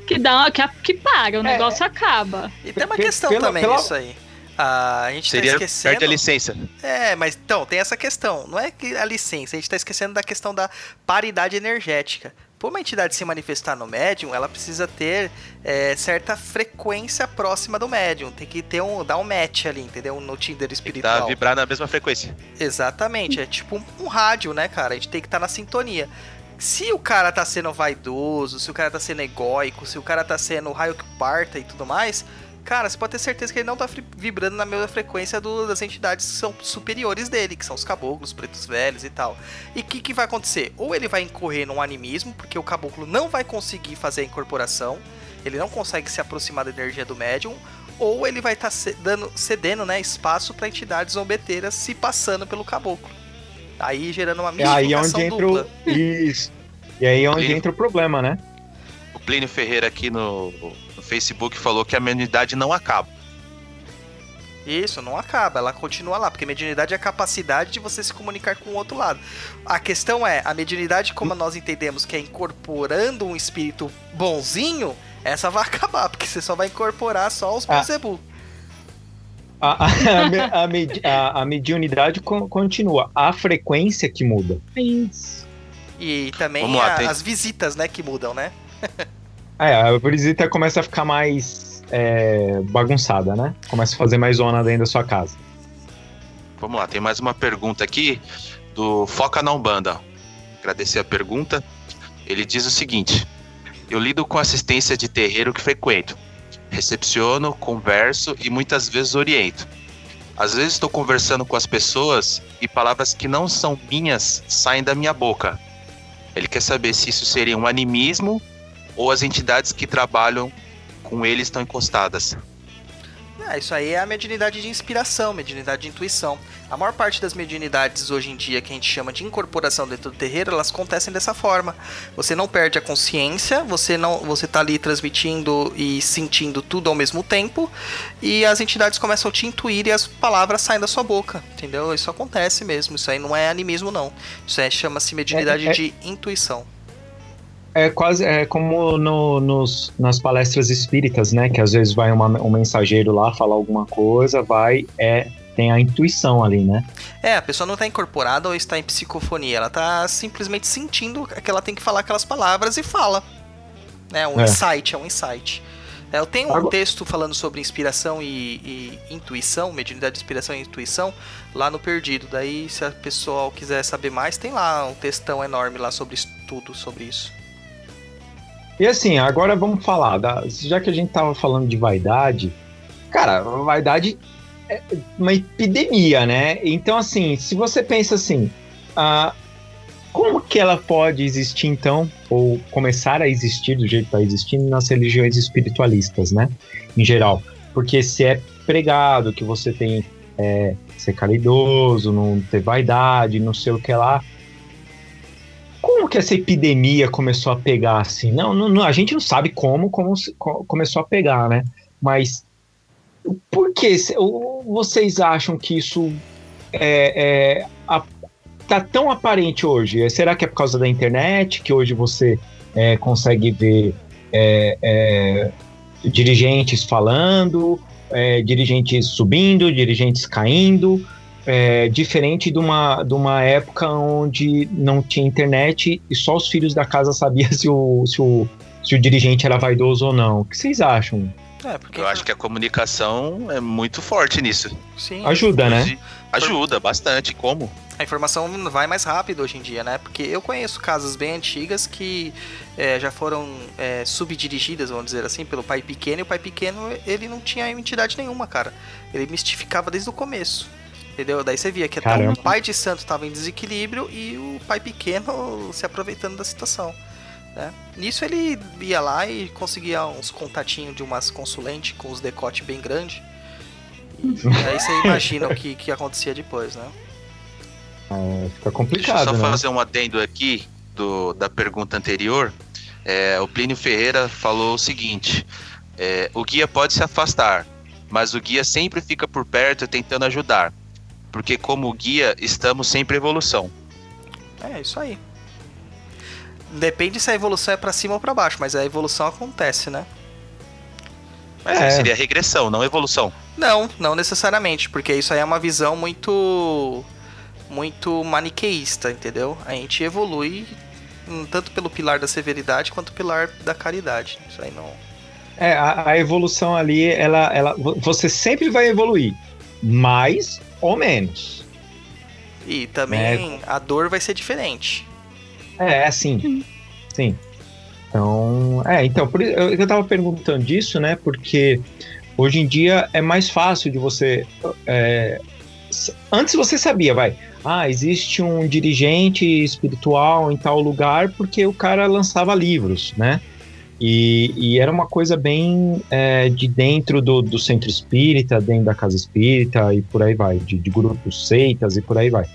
que dá que, que para, o É. negócio acaba. E tem uma questão pela- também pela- nisso aí. Ah, a gente Seria tá perde esquecendo. a licença. É, mas então, tem essa questão. Não é que a licença, a gente tá esquecendo da questão da paridade energética. Por uma entidade se manifestar no médium, ela precisa ter é, certa frequência próxima do médium. Tem que ter um. dar um match ali, entendeu? No Tinder Tem que espiritual. tá, vibrar na mesma frequência. Exatamente, é tipo um, um rádio, né, cara? A gente tem que estar na sintonia. Se o cara tá sendo vaidoso, se o cara tá sendo egóico, se o cara tá sendo raio que parta e tudo mais, cara, você pode ter certeza que ele não tá vibrando na mesma frequência do- das entidades que são superiores dele, que são os caboclos, os pretos velhos e tal. E o que, que vai acontecer? Ou ele vai incorrer num animismo, porque o caboclo não vai conseguir fazer a incorporação, ele não consegue se aproximar da energia do médium, ou ele vai estar dando, cedendo né, espaço para entidades zombeteiras se passando pelo caboclo. Aí gerando uma É aí mistificação onde entra dupla. o... Isso. E aí onde Plínio. entra o problema, né? O Plínio Ferreira aqui no Facebook falou que a mediunidade não acaba. Isso, não acaba, ela continua lá, porque mediunidade é a capacidade de você se comunicar com o outro lado. A questão é, a mediunidade, como nós entendemos que é incorporando um espírito bonzinho, essa vai acabar, porque você só vai incorporar só os Ah. Belzebu. A, a, a, a, medi- a- a mediunidade con- continua. A frequência que muda. Isso. E também lá, a- tem- as visitas, né, que mudam, né? É, a visita começa a ficar mais é, bagunçada, né? Começa a fazer mais zona dentro da sua casa. Vamos lá, tem mais uma pergunta aqui do Foca na Umbanda. Agradecer a pergunta. Ele diz o seguinte: Eu lido com assistência de terreiro que frequento. Recepciono, converso e muitas vezes oriento. Às vezes estou conversando com as pessoas e palavras que não são minhas saem da minha boca. Ele quer saber se isso seria um animismo ou as entidades que trabalham com ele estão encostadas. Ah, isso aí é a mediunidade de inspiração, mediunidade de intuição. A maior parte das mediunidades hoje em dia que a gente chama de incorporação dentro do terreiro, elas acontecem dessa forma. Você não perde a consciência, você não, você tá ali transmitindo e sentindo tudo ao mesmo tempo, e as entidades começam a te intuir e as palavras saem da sua boca, entendeu? Isso acontece mesmo, isso aí não é animismo não. Isso aí chama-se mediunidade É- é- de intuição. É quase é como no- nos, nas palestras espíritas, né? Que às vezes vai uma- um mensageiro lá falar alguma coisa, vai, é, tem a intuição ali, né? É, a pessoa não está incorporada ou está em psicofonia, ela está simplesmente sentindo que ela tem que falar aquelas palavras e fala. É um É. insight, é um insight. É, eu tenho um Agora- texto falando sobre inspiração e, e intuição, mediunidade de inspiração e intuição, lá no Perdido. Daí, se a pessoa quiser saber mais, tem lá um textão enorme lá sobre estudo sobre isso. E assim, agora vamos falar, da- já que a gente tava falando de vaidade, cara, vaidade é uma epidemia, né? Então, assim, se você pensa assim, ah, como que ela pode existir então, ou começar a existir do jeito que está existindo nas religiões espiritualistas, né? Em geral. Porque se é pregado que você tem é, ser caridoso, não ter vaidade, não sei o que lá. Como que essa epidemia começou a pegar assim? Não, não, a gente não sabe como, como se- co- começou a pegar, né? Mas por que vocês acham que isso é, é, a- tá tão aparente hoje? Será que é por causa da internet que hoje você é, consegue ver é, é, dirigentes falando, é, dirigentes subindo, dirigentes caindo? É, diferente de uma, de uma época onde não tinha internet e só os filhos da casa sabiam se o, se o, se o dirigente era vaidoso ou não. O que vocês acham? É, porque Eu acho que a comunicação é muito forte nisso. sim. Ajuda, né? Ajuda bastante. Como? A informação vai mais rápido hoje em dia, né? Porque eu conheço casas bem antigas que é, já foram é, subdirigidas, vamos dizer assim, pelo pai pequeno. E o pai pequeno, ele não tinha entidade nenhuma, cara. Ele mistificava desde o começo. Entendeu? Daí você via que até Caramba. o pai de santo estava em desequilíbrio e o pai pequeno se aproveitando da situação. Né? Nisso ele ia lá e conseguia uns contatinhos de umas consulentes com os decote bem grande. E aí você imagina o que, que acontecia depois, né? É, fica Deixa eu complicado, só né? fazer um adendo aqui do, da pergunta anterior. É, o Plínio Ferreira falou o seguinte: é, o guia pode se afastar, mas o guia sempre fica por perto tentando ajudar. Porque, como guia, estamos sempre em evolução. É, isso aí. Depende se a evolução é pra cima ou pra baixo, mas a evolução acontece, né? Mas É. seria regressão, não evolução. Não, não necessariamente, porque isso aí é uma visão muito muito maniqueísta, entendeu? A gente evolui hum, tanto pelo pilar da severidade quanto pelo pilar da caridade. Isso aí não. É, a, a evolução ali, ela, ela, vo- você sempre vai evoluir, mais ou menos. E também a dor vai ser diferente. É, assim, sim. Então, é, então, por, isso- eu, eu tava perguntando disso, né, porque hoje em dia é mais fácil de você, é, antes você sabia, vai, ah, existe um dirigente espiritual em tal lugar porque o cara lançava livros, né, e, e era uma coisa bem é, de dentro do, do centro espírita, dentro da casa espírita e por aí vai, de, de grupos seitas e por aí vai.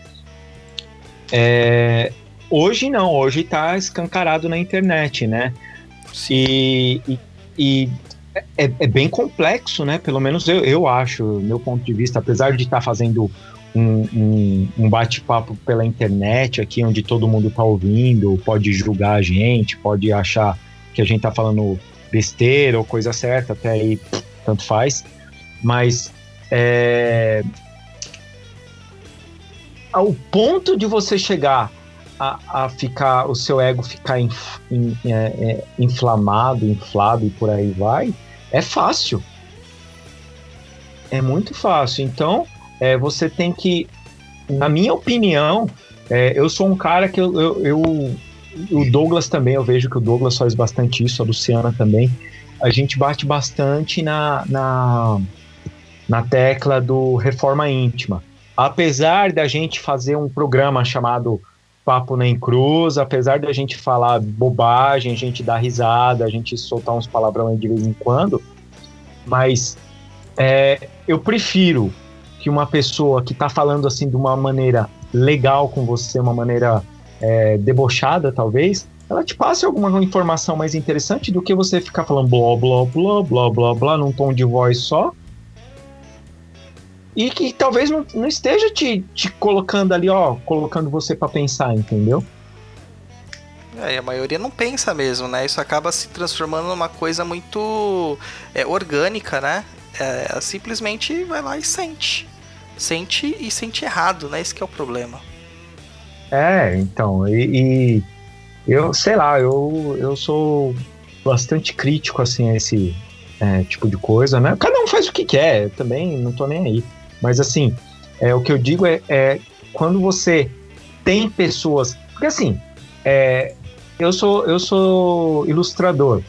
É, hoje não, hoje tá escancarado na internet, né? E, e, e é, é bem complexo, né? Pelo menos eu, eu acho, meu ponto de vista, apesar de estar fazendo um, um, um bate-papo pela internet aqui, onde todo mundo tá ouvindo, pode julgar a gente, pode achar que a gente tá falando besteira ou coisa certa, até aí tanto faz. Mas é, ao ponto de você chegar a, a ficar, o seu ego ficar inf- in- é, é, inflamado, inflado e por aí vai, é fácil. É muito fácil. Então, é, você tem que, na minha opinião, é, eu sou um cara que eu, eu, eu- O Douglas também, eu vejo que o Douglas faz bastante isso, a Luciana também. A gente bate bastante na, na, na tecla do reforma íntima apesar da gente fazer um programa chamado Papo Nem Cruz, apesar da gente falar bobagem, a gente dar risada, a gente soltar uns palavrão de vez em quando, mas é, eu prefiro que uma pessoa que tá falando assim de uma maneira legal com você, uma maneira é, debochada talvez, ela te passe alguma informação mais interessante do que você ficar falando blá blá blá blá blá blá num tom de voz só e que talvez não, não esteja te, te colocando ali, ó, colocando você pra pensar, entendeu? É, a maioria não pensa mesmo, né? Isso acaba se transformando numa coisa muito é, orgânica, né? É, simplesmente vai lá e sente. Sente e sente errado, né? Esse é o problema. É, então, e, e eu, sei lá, eu, eu sou bastante crítico, assim, a esse é, tipo de coisa, né? Cada um faz o que quer, também não tô nem aí. Mas, assim, é, o que eu digo é, é quando você tem pessoas... Porque, assim, é, eu, sou, eu sou ilustrador.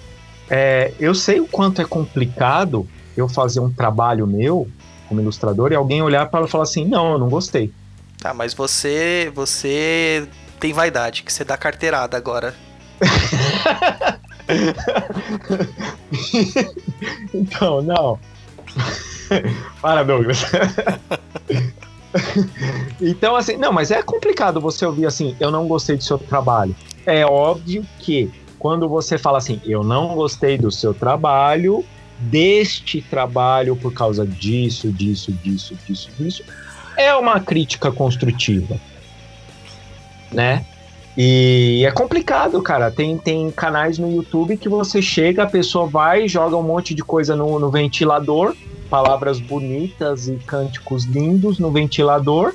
É, eu sei o quanto é complicado eu fazer um trabalho meu como ilustrador e alguém olhar para falar assim, não, eu não gostei. Tá, mas você. Você tem vaidade, que você dá carteirada agora. então, não. Para, Douglas. então, assim, não, mas é complicado você ouvir assim, eu não gostei do seu trabalho. É óbvio que quando você fala assim, eu não gostei do seu trabalho, deste trabalho por causa disso, disso, disso, disso, disso, é uma crítica construtiva, né? E é complicado, cara. Tem, tem canais no YouTube que você chega, a pessoa vai, joga um monte de coisa no, no ventilador, palavras bonitas e cânticos lindos no ventilador,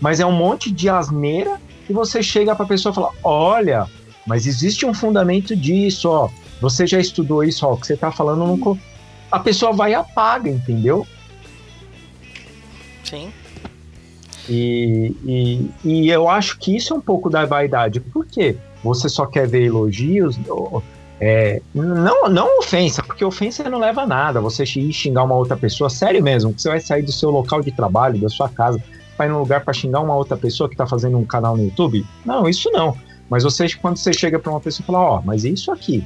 mas é um monte de asneira e você chega pra pessoa e fala: Olha, mas existe um fundamento disso, ó. Você já estudou isso, ó, que você tá falando não. co-" A pessoa vai e apaga, entendeu? Sim. E, e, e eu acho que isso é um pouco da vaidade. Por quê? Você só quer ver elogios? É, não, não ofensa, porque ofensa não leva a nada. Você ir xingar uma outra pessoa, sério mesmo, você vai sair do seu local de trabalho, da sua casa, vai num lugar para xingar uma outra pessoa que tá fazendo um canal no YouTube? Não, isso não. Mas você, quando você chega para uma pessoa e fala, ó, oh, mas isso aqui,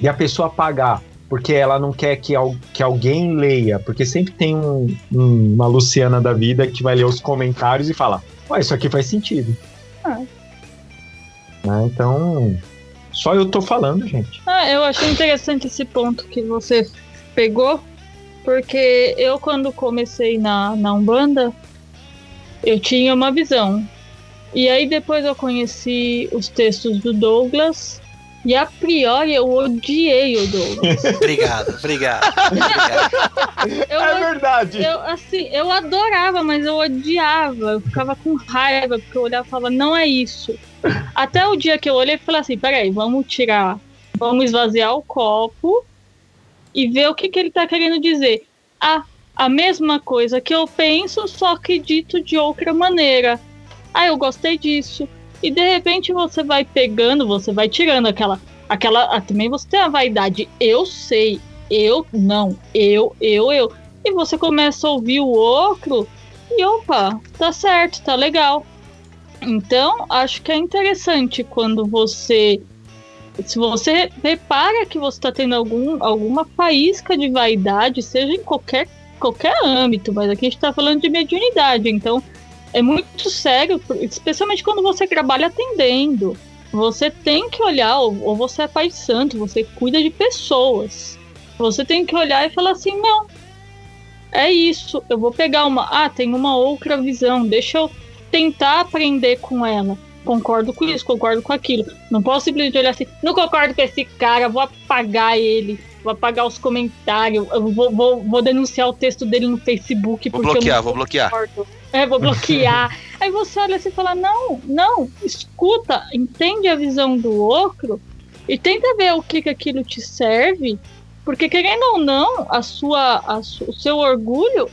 e a pessoa pagar porque ela não quer que, que alguém leia, porque sempre tem um, um, uma Luciana da vida que vai ler os comentários e fala, ué, isso aqui faz sentido. Ah. Né? Então, só eu tô falando, gente. Ah, eu achei interessante esse ponto que você pegou, porque eu quando comecei na, na Umbanda, eu tinha uma visão. E aí depois eu conheci os textos do Douglas e a priori eu odiei o Douglas. obrigado, obrigado. obrigado. Eu, é verdade. Eu, assim, eu adorava, mas eu odiava. Eu ficava com raiva, porque eu olhava e falava, não é isso. Até o dia que eu olhei e falei assim, peraí, vamos tirar, vamos esvaziar o copo e ver o que, que ele tá querendo dizer. Ah, a mesma coisa que eu penso, só que dito de outra maneira. Ah, eu gostei disso. E de repente você vai pegando, você vai tirando aquela. aquela ah, também você tem a vaidade. Eu sei, eu não, eu, eu, eu. E você começa a ouvir o outro e opa, tá certo, tá legal. Então, acho que é interessante quando você. Se você repara que você está tendo algum, alguma faísca de vaidade, seja em qualquer, qualquer âmbito, mas aqui a gente está falando de mediunidade, então é muito sério, especialmente quando você trabalha atendendo. Você tem que olhar, ou você é pai santo, você cuida de pessoas. Você tem que olhar e falar assim: não, é isso, eu vou pegar uma. Ah, tem uma outra visão, deixa eu tentar aprender com ela. Concordo com isso, concordo com aquilo. Não posso simplesmente olhar assim: não concordo com esse cara, vou apagar ele, vou apagar os comentários, vou, vou, vou denunciar o texto dele no Facebook. Vou bloquear, vou bloquear. É, vou bloquear. Aí você olha assim e fala: não, não, escuta, entende a visão do outro e tenta ver o que, que aquilo te serve. Porque, querendo ou não, a sua, a o seu orgulho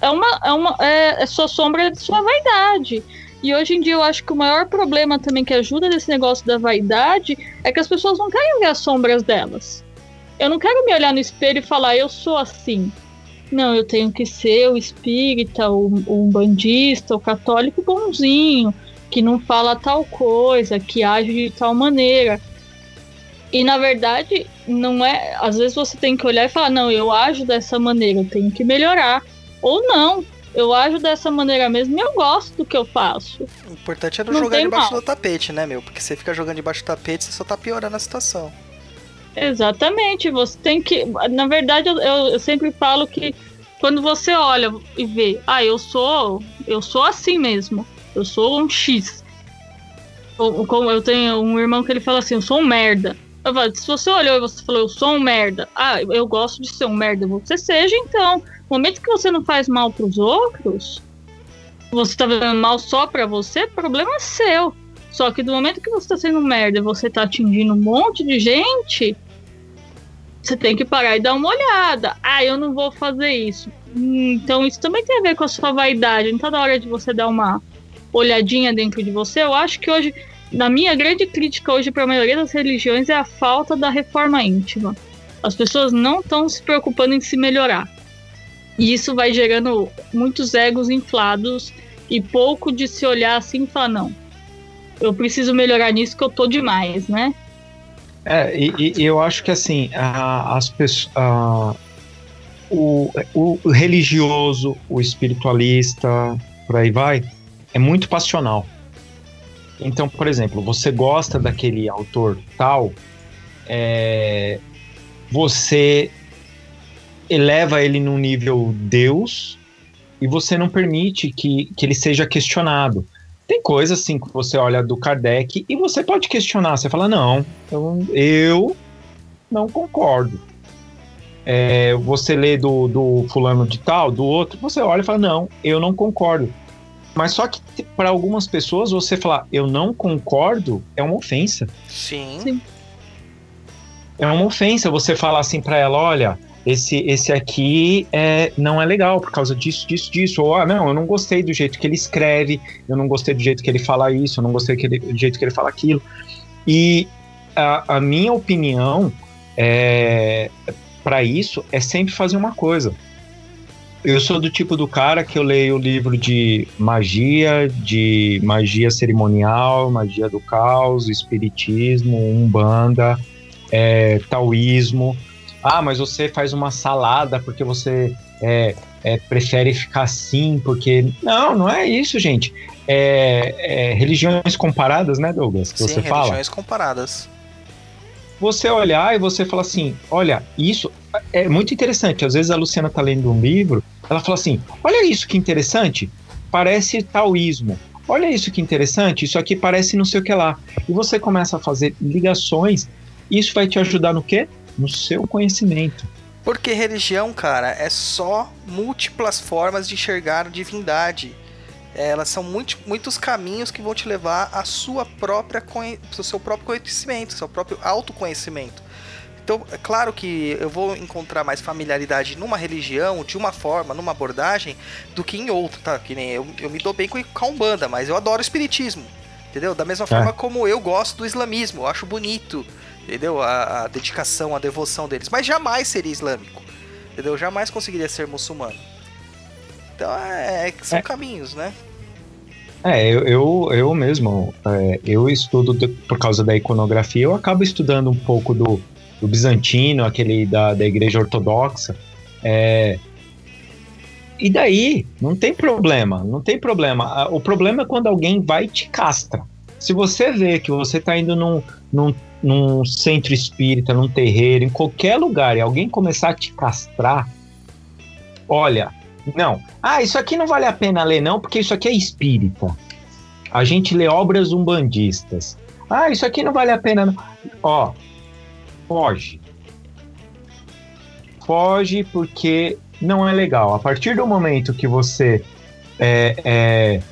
é uma, é uma é, é sua sombra de sua vaidade. E hoje em dia eu acho que o maior problema também que ajuda nesse negócio da vaidade é que as pessoas não querem ver as sombras delas. Eu não quero me olhar no espelho e falar, eu sou assim. Não, eu tenho que ser o espírita, o, o umbandista, o católico bonzinho, que não fala tal coisa, que age de tal maneira. E na verdade, não é. Às vezes você tem que olhar e falar, não, eu ajo dessa maneira, eu tenho que melhorar. Ou não, eu ajo dessa maneira mesmo e eu gosto do que eu faço. O importante é não, não jogar debaixo mal. do tapete, né, meu? Porque você fica jogando debaixo do tapete, você só tá piorando a situação. Exatamente, você tem que. Na verdade, eu, eu, sempre falo que quando você olha e vê, ah, eu sou. Eu sou assim mesmo. Eu sou um X. Como eu tenho um irmão que ele fala assim, eu sou um merda. Se você olhou e você falou, eu sou um merda, ah, eu gosto de ser um merda, você seja então. No momento que você não faz mal pros outros, você tá fazendo mal só pra você, problema é seu. Só que do momento que você tá sendo merda e você tá atingindo um monte de gente, você tem que parar e dar uma olhada. Ah, eu não vou fazer isso. Então isso também tem a ver com a sua vaidade. Não tá na hora de você dar uma olhadinha dentro de você. Eu acho que hoje, na minha grande crítica hoje para a maioria das religiões é a falta da reforma íntima. As pessoas não estão se preocupando em se melhorar. E isso vai gerando muitos egos inflados e pouco de se olhar assim e falar, não, eu preciso melhorar nisso que eu tô demais, né? É, e, e eu acho que assim, a, as pessoas. O, o religioso, o espiritualista, por aí vai, é muito passional. Então, por exemplo, você gosta daquele autor tal, é, você eleva ele num nível Deus e você não permite que, que ele seja questionado. Tem coisas assim que você olha do Kardec e você pode questionar. Você fala, não, eu, eu não concordo. É, você lê do, do fulano de tal, do outro, você olha e fala, não, eu não concordo. Mas só que para algumas pessoas você falar eu não concordo é uma ofensa. Sim. Sim. É uma ofensa você falar assim para ela, olha, esse, esse aqui é, não é legal por causa disso, disso, disso. Ou, ah, não, eu não gostei do jeito que ele escreve, eu não gostei do jeito que ele fala isso, eu não gostei do jeito que ele fala aquilo. E a, a minha opinião é, para isso é sempre fazer uma coisa. Eu sou do tipo do cara que eu leio livro de magia, de magia cerimonial, magia do caos, espiritismo, umbanda, é, taoísmo. Ah, mas você faz uma salada porque você é, é, prefere ficar assim, porque. Não, não é isso, gente. É, é religiões comparadas, né, Douglas? Que Sim, você fala. religiões comparadas. Você olhar e você fala assim: olha, isso é muito interessante. Às vezes a Luciana tá lendo um livro, ela fala assim: olha isso que interessante, parece taoísmo. Olha isso que interessante, isso aqui parece não sei o que lá. E você começa a fazer ligações, isso vai te ajudar no quê? No seu conhecimento. Porque religião, cara, é só múltiplas formas de enxergar divindade. É, elas são muito, muitos caminhos que vão te levar à sua própria ao seu próprio conhecimento, seu próprio autoconhecimento. Então, é claro que eu vou encontrar mais familiaridade numa religião, de uma forma, numa abordagem, do que em outra, tá? Que nem eu, eu me dou bem com a Umbanda, mas eu adoro o Espiritismo, entendeu? Da mesma é. forma como eu gosto do islamismo, eu acho bonito, entendeu? A, a, dedicação, a devoção deles, mas jamais seria islâmico, entendeu? Jamais conseguiria ser muçulmano. Então, é, é são é. caminhos, né? É, eu, eu, eu mesmo, é, eu estudo de, por causa da iconografia, eu acabo estudando um pouco do, do bizantino, aquele da, da igreja ortodoxa. É, e daí, não tem problema, não tem problema. O problema é quando alguém vai e te castra. Se você vê que você está indo num, num, num, centro espírita, num terreiro, em qualquer lugar, e alguém começar a te castrar, olha, não. Ah, isso aqui não vale a pena ler, não, porque isso aqui é espírita. A gente lê obras umbandistas. Ah, isso aqui não vale a pena. Ó, foge. Foge porque não é legal. A partir do momento que você é, é,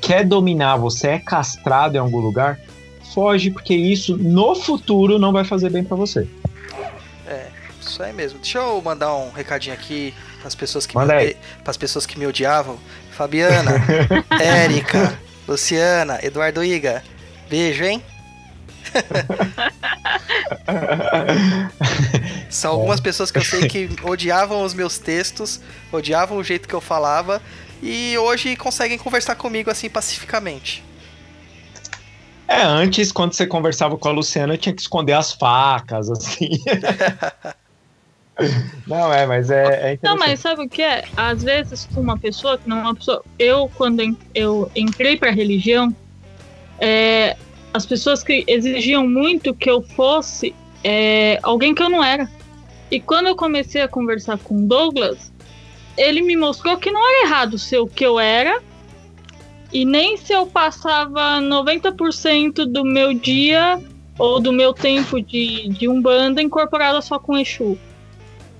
quer dominar, você é castrado em algum lugar, foge porque isso no futuro não vai fazer bem para você. É, isso aí mesmo. Deixa eu mandar um recadinho aqui para as pessoas que Manda me, para as pessoas que me odiavam. Fabiana, Érica, Luciana, Eduardo Iga. Beijo, hein? São algumas pessoas que eu sei que odiavam os meus textos, odiavam o jeito que eu falava e hoje conseguem conversar comigo assim pacificamente. É, antes, quando você conversava com a Luciana, eu tinha que esconder as facas, assim. não, é, mas é, é Não, mas sabe o que é? Às vezes, uma pessoa que não é uma pessoa. Eu, quando eu entrei pra religião, é, as pessoas que exigiam muito que eu fosse é, alguém que eu não era. E quando eu comecei a conversar com Douglas, ele me mostrou que não era errado ser o que eu era, e nem se eu passava 90% do meu dia ou do meu tempo de, de Umbanda incorporada só com Exu.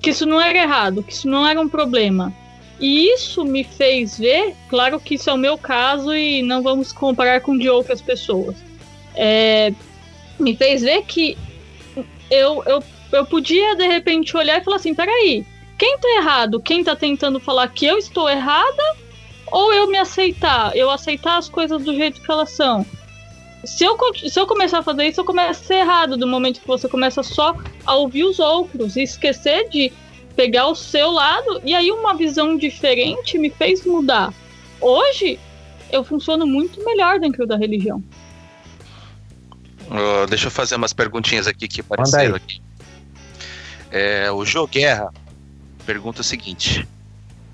Que isso não era errado, que isso não era um problema. E isso me fez ver, claro que isso é o meu caso e não vamos comparar com de outras pessoas é, me fez ver que eu, eu, eu podia de repente olhar e falar assim: peraí, quem tá errado? Quem tá tentando falar que eu estou errada? Ou eu me aceitar? Eu aceitar as coisas do jeito que elas são? Se eu, se eu começar a fazer isso, eu começo a ser errado do momento que você começa só a ouvir os outros e esquecer de pegar o seu lado. E aí, uma visão diferente me fez mudar. Hoje, eu funciono muito melhor dentro da religião. Uh, deixa eu fazer umas perguntinhas aqui que apareceram aqui. É, o Jô Guerra pergunta o seguinte: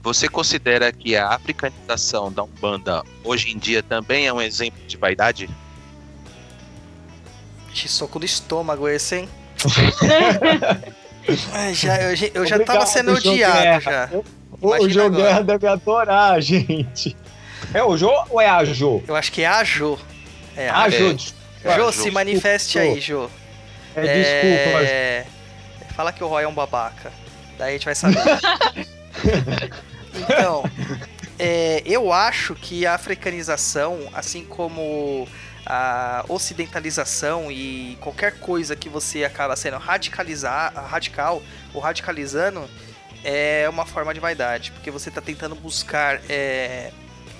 Você considera que a africanização da Umbanda hoje em dia também é um exemplo de vaidade? Que soco do estômago esse, hein? já, eu, eu já Obrigado, tava sendo odiado já. O, o Jô Guerra deve adorar gente. É o Jô ou é a Jô? Eu acho que é a Jô. É, a, a Jô, é. Jô, se manifeste aí, Jô. É, desculpa. É... Fala que o Roy é um babaca. Daí a gente vai saber. então, é, eu acho que a africanização, assim como a ocidentalização e qualquer coisa que você acaba sendo radicalizar, radical ou radicalizando é uma forma de vaidade, porque você está tentando buscar é,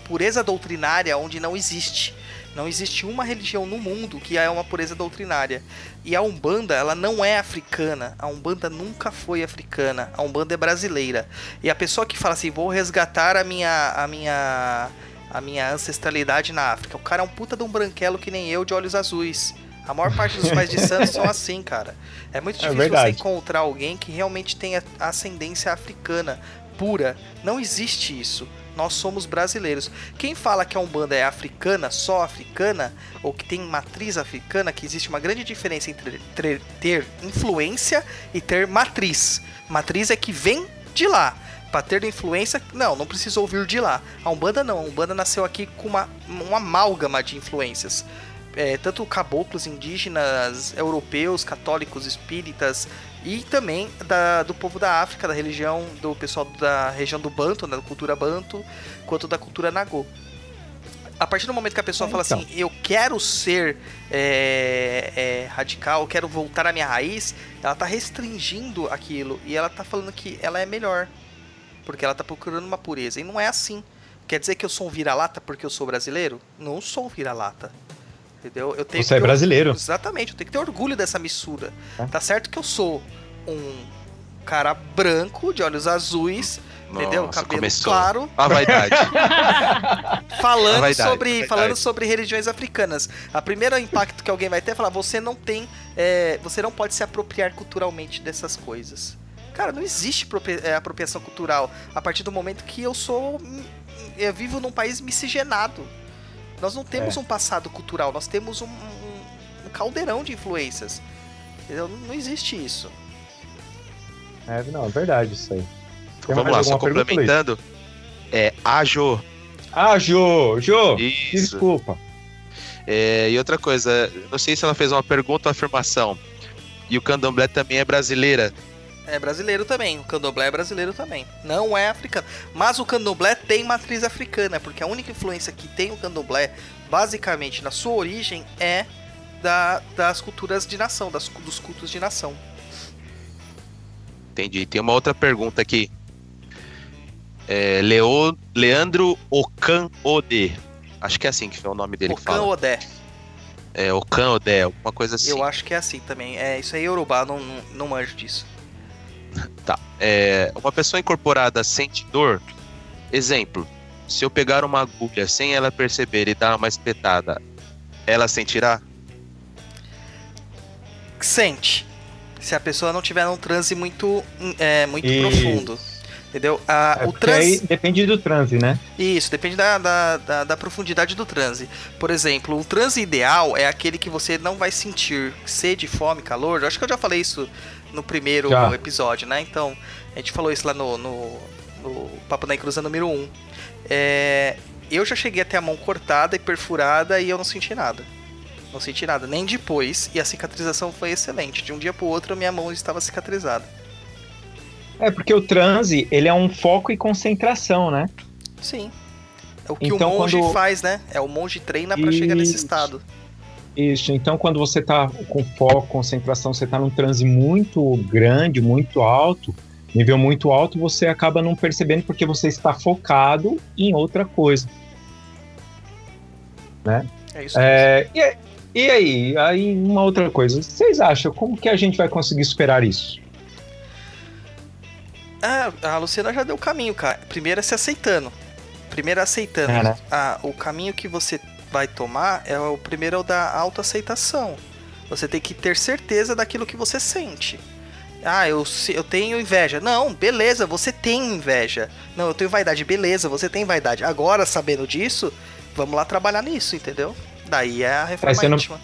pureza doutrinária onde não existe. Não existe uma religião no mundo que é uma pureza doutrinária. E a Umbanda, ela não é africana. A Umbanda nunca foi africana. A Umbanda é brasileira. E a pessoa que fala assim, vou resgatar a minha a minha a minha ancestralidade na África. O cara é um puta de um branquelo que nem eu, de olhos azuis. A maior parte dos pais de santos são assim, cara. É muito É difícil você verdade. encontrar alguém que realmente tenha ascendência africana pura. Não existe isso. Nós somos brasileiros. Quem fala que a Umbanda é africana, só africana, ou que tem matriz africana, que existe uma grande diferença entre ter, influência e ter matriz. Matriz é que vem de lá. Pra ter influência, não, não precisa ouvir de lá. A Umbanda não, a Umbanda nasceu aqui com uma, uma amálgama de influências. É, tanto caboclos, indígenas, europeus, católicos, espíritas e também da, do povo da África, da religião, do pessoal da região do Banto, né, da cultura Banto, quanto da cultura Nagô. A partir do momento que a pessoa É, fala então. assim, eu quero ser é, é, radical, eu quero voltar à minha raiz, ela tá restringindo aquilo e ela tá falando que ela é melhor, porque ela tá procurando uma pureza. E não é assim. Quer dizer que eu sou um vira-lata porque eu sou brasileiro? Não sou um vira-lata. Entendeu? Eu tenho Você é brasileiro. Exatamente, eu tenho que ter orgulho dessa missura. É. Tá certo que eu sou um cara branco, de olhos azuis, entendeu? Nossa, Cabelo começou. claro, A vaidade. falando Vaidade, sobre vaidade. falando sobre religiões africanas. A primeira impacto que alguém vai ter é falar: você não tem, é, você não pode se apropriar culturalmente dessas coisas. Cara, não existe é, apropriação cultural a partir do momento que eu sou, eu vivo num país miscigenado. Nós não temos É. um passado cultural, nós temos um, um- um caldeirão de influências. Entendeu? Não existe isso. É, não, é verdade isso aí. Tem Vamos lá, só complementando. É, Ajo. Ah, Jô, Jô, Isso. desculpa. É, e outra coisa, não sei se ela fez uma pergunta ou afirmação. E o candomblé também é brasileira. É brasileiro também, o candomblé é brasileiro também. Não é africano. Mas o candomblé tem matriz africana, porque a única influência que tem o candomblé, basicamente, na sua origem, é da- das culturas de nação, das, dos cultos de nação. Entendi. Tem uma outra pergunta aqui. É, Leo, Leandro Ocan Ode. Acho que é assim que foi o nome dele o que fala. Odé, É, Ocan Ode, alguma coisa assim. eu acho que é assim também. É, isso aí é Yorubá, não, não, não manjo disso. É, uma pessoa incorporada sente dor? Exemplo, se eu pegar uma agulha sem ela perceber e dar uma espetada, ela sentirá? Sente. Se a pessoa não tiver num transe muito, é, muito Isso. profundo. Entendeu? Ah, É, o transe. aí depende do transe, né? Isso, depende da, da, da, da profundidade do transe. Por exemplo, o transe ideal é aquele que você não vai sentir sede, fome, calor. Eu acho que eu já falei isso no primeiro Já. episódio, né? Então, a gente falou isso lá no, no, no Papo na Encruza número 1. É, eu já cheguei a ter a mão cortada e perfurada e eu não senti nada. Não senti nada, nem depois. E a cicatrização foi excelente. De um dia pro outro, a minha mão estava cicatrizada. É porque o transe, ele é um foco e concentração, né? Sim. É o que Então, o monge quando- faz, né? É o monge treina pra chegar nesse estado. Isso, então quando você tá com foco, concentração, você tá num transe muito grande, muito alto, nível muito alto, você acaba não percebendo porque você está focado em outra coisa. É isso. É, e, e aí, aí uma outra coisa, vocês acham como que a gente vai conseguir superar isso? Ah, a Luciana já deu o caminho, cara. Primeiro é se aceitando. Primeiro é aceitando. É, né? Ah, o caminho que você vai tomar é o primeiro é o da autoaceitação. Você tem que ter certeza daquilo que você sente. Ah, eu, eu tenho inveja. Não, beleza, você tem inveja. Não, eu tenho vaidade. Beleza, você tem vaidade. Agora, sabendo disso, vamos lá trabalhar nisso, entendeu? Daí é a reforma você não- íntima.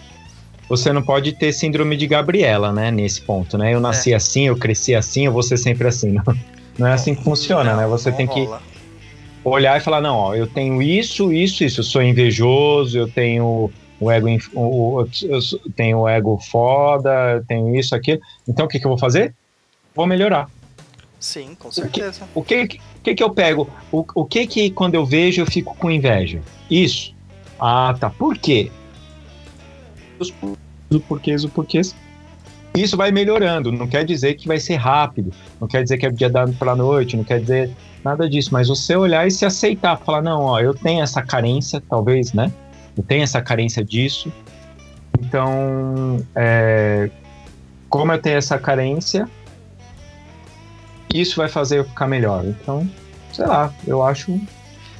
Você não pode ter síndrome de Gabriela, né, nesse ponto, né? Eu nasci assim, eu cresci assim, eu vou ser sempre assim. Não, não é assim que funciona, Não, né? Você tem que rola. Olhar e falar, não, ó, eu tenho isso, isso, isso, eu sou invejoso, eu tenho o ego, o, o- eu tenho o ego foda, eu tenho isso, aquilo. Então o que, que eu vou fazer? Vou melhorar. Sim, com que- certeza. O que, que, que eu pego? O, o que que quando eu vejo eu fico com inveja? Isso. Ah, tá. Por quê? os porquês, os porquês. Isso vai melhorando, não quer dizer que vai ser rápido, não quer dizer que é dia da para noite, não quer dizer nada disso, mas você olhar e se aceitar, falar, não, ó, eu tenho essa carência, talvez, né? Eu tenho essa carência disso, então, é, como eu tenho essa carência, isso vai fazer eu ficar melhor. Então, sei lá, eu acho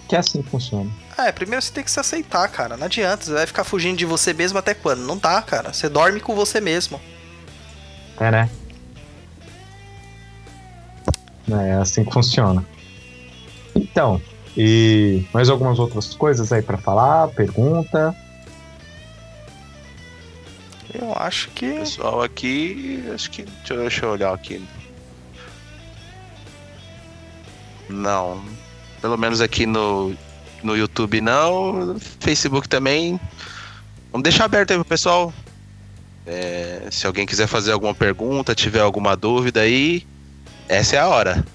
que é assim que funciona. É, primeiro você tem que se aceitar, cara. Não adianta, você vai ficar fugindo de você mesmo até quando? Não dá, cara. Você dorme com você mesmo. É, né? É assim que funciona. Então, e mais algumas outras coisas aí para falar? Pergunta? Eu acho que. Pessoal aqui, acho que. Deixa eu, deixa eu olhar aqui. Não. Pelo menos aqui no, no YouTube não. Facebook também. Vamos deixar aberto aí pro pessoal. É, se alguém quiser fazer alguma pergunta, tiver alguma dúvida aí, essa é a hora.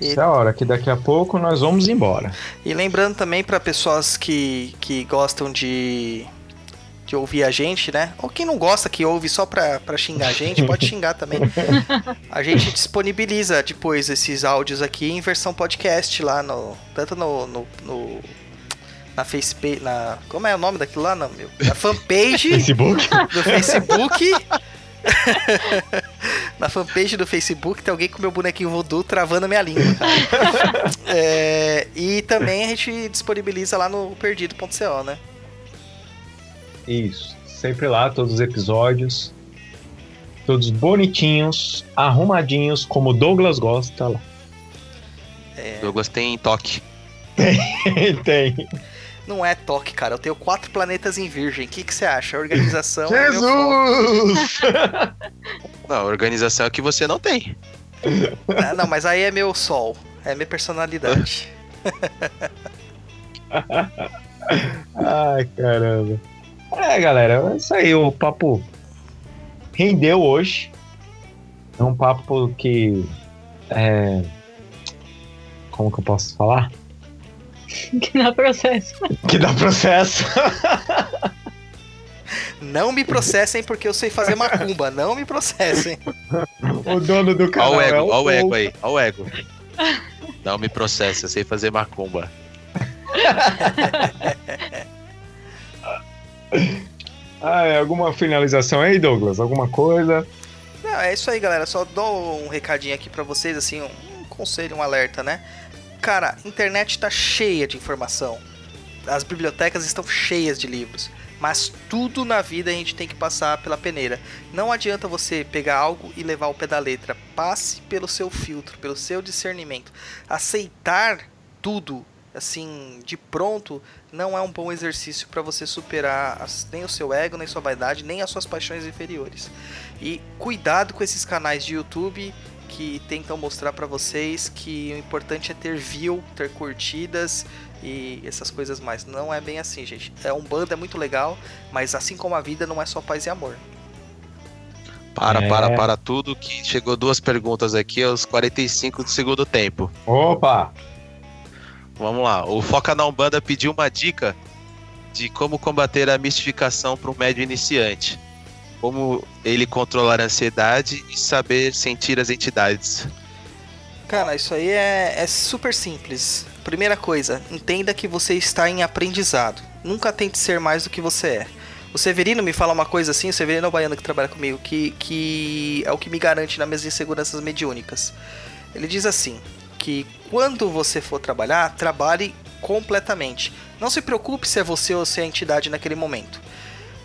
E... Essa é a hora, que daqui a pouco nós vamos embora. E lembrando também para pessoas que, que gostam de de ouvir a gente, né? Ou quem não gosta que ouve só pra, pra xingar a gente, pode xingar também. A gente disponibiliza depois esses áudios aqui em versão podcast lá no. Tanto no. no, no na Facebook. Na, como é o nome daquilo lá? Não, meu. Na fanpage Facebook? do Facebook. na fanpage do Facebook tem alguém com meu bonequinho voodoo travando a minha língua. É, e também a gente disponibiliza lá no perdido.co, né? Isso. Sempre lá, todos os episódios. Todos bonitinhos, arrumadinhos, como Douglas gosta lá. É... Douglas tem toque. Tem, tem. Não é toque, cara. Eu tenho quatro planetas em virgem. O que, que você acha? A organização. Jesus! É não, a organização é que você não tem. Ah, não, mas aí é meu sol. É minha personalidade. Ai, caramba. É, galera, é isso aí. O papo rendeu hoje. É um papo que. É... Como que eu posso falar? Que dá processo. Que dá processo. Não me processem porque eu sei fazer macumba. Não me processem. O dono do canal. Olha o ego, é o, o ego aí. Olha o ego. Não me processe, eu sei fazer macumba. ah, é, alguma finalização aí, Douglas? Alguma coisa? Não, é isso aí, galera. Só dou um recadinho aqui para vocês, assim, um, conselho, um alerta, né? Cara, a internet tá cheia de informação. As bibliotecas estão cheias de livros. Mas tudo na vida a gente tem que passar pela peneira. Não adianta você pegar algo e levar ao pé da letra. Passe pelo seu filtro, pelo seu discernimento. Aceitar tudo assim, de pronto, não é um bom exercício para você superar as, nem o seu ego, nem sua vaidade, nem as suas paixões inferiores. E cuidado com esses canais de YouTube que tentam mostrar para vocês que o importante é ter view, ter curtidas e essas coisas mais. Não é bem assim, gente. É um bando é muito legal, mas assim como a vida não é só paz e amor. Para, é. para, para tudo que chegou duas perguntas aqui aos 45 do segundo tempo. Opa! Vamos lá. O Foca na Umbanda pediu uma dica de como combater a mistificação para um médio iniciante. Como ele controlar a ansiedade e saber sentir as entidades. Cara, isso aí é, é super simples. Primeira coisa, entenda que você está em aprendizado. Nunca tente ser mais do que você é. O Severino me fala uma coisa assim, o Severino é o baiano que trabalha comigo, que, que é o que me garante nas minhas inseguranças mediúnicas. Ele diz assim: que quando você for trabalhar, trabalhe completamente. Não se preocupe se é você ou se é a entidade naquele momento.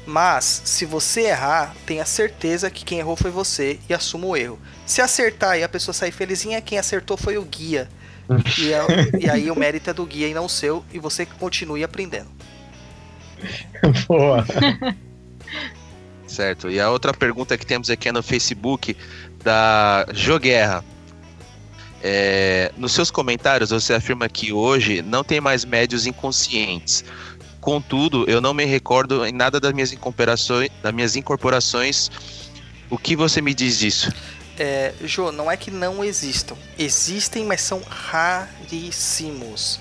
Mas, se você errar, tenha certeza que quem errou foi você e assuma o erro. Se acertar e a pessoa sair felizinha, quem acertou foi o guia. e, é, e aí o mérito é do guia e não o seu, e você continue aprendendo. Boa. certo. E a outra pergunta que temos aqui é no Facebook da Joguerra. É, nos seus comentários, você afirma que hoje não tem mais médios inconscientes. Contudo, eu não me recordo em nada das minhas incorporações. Das minhas incorporações. O que você me diz disso? É, não é que não existam. Existem, mas são raríssimos.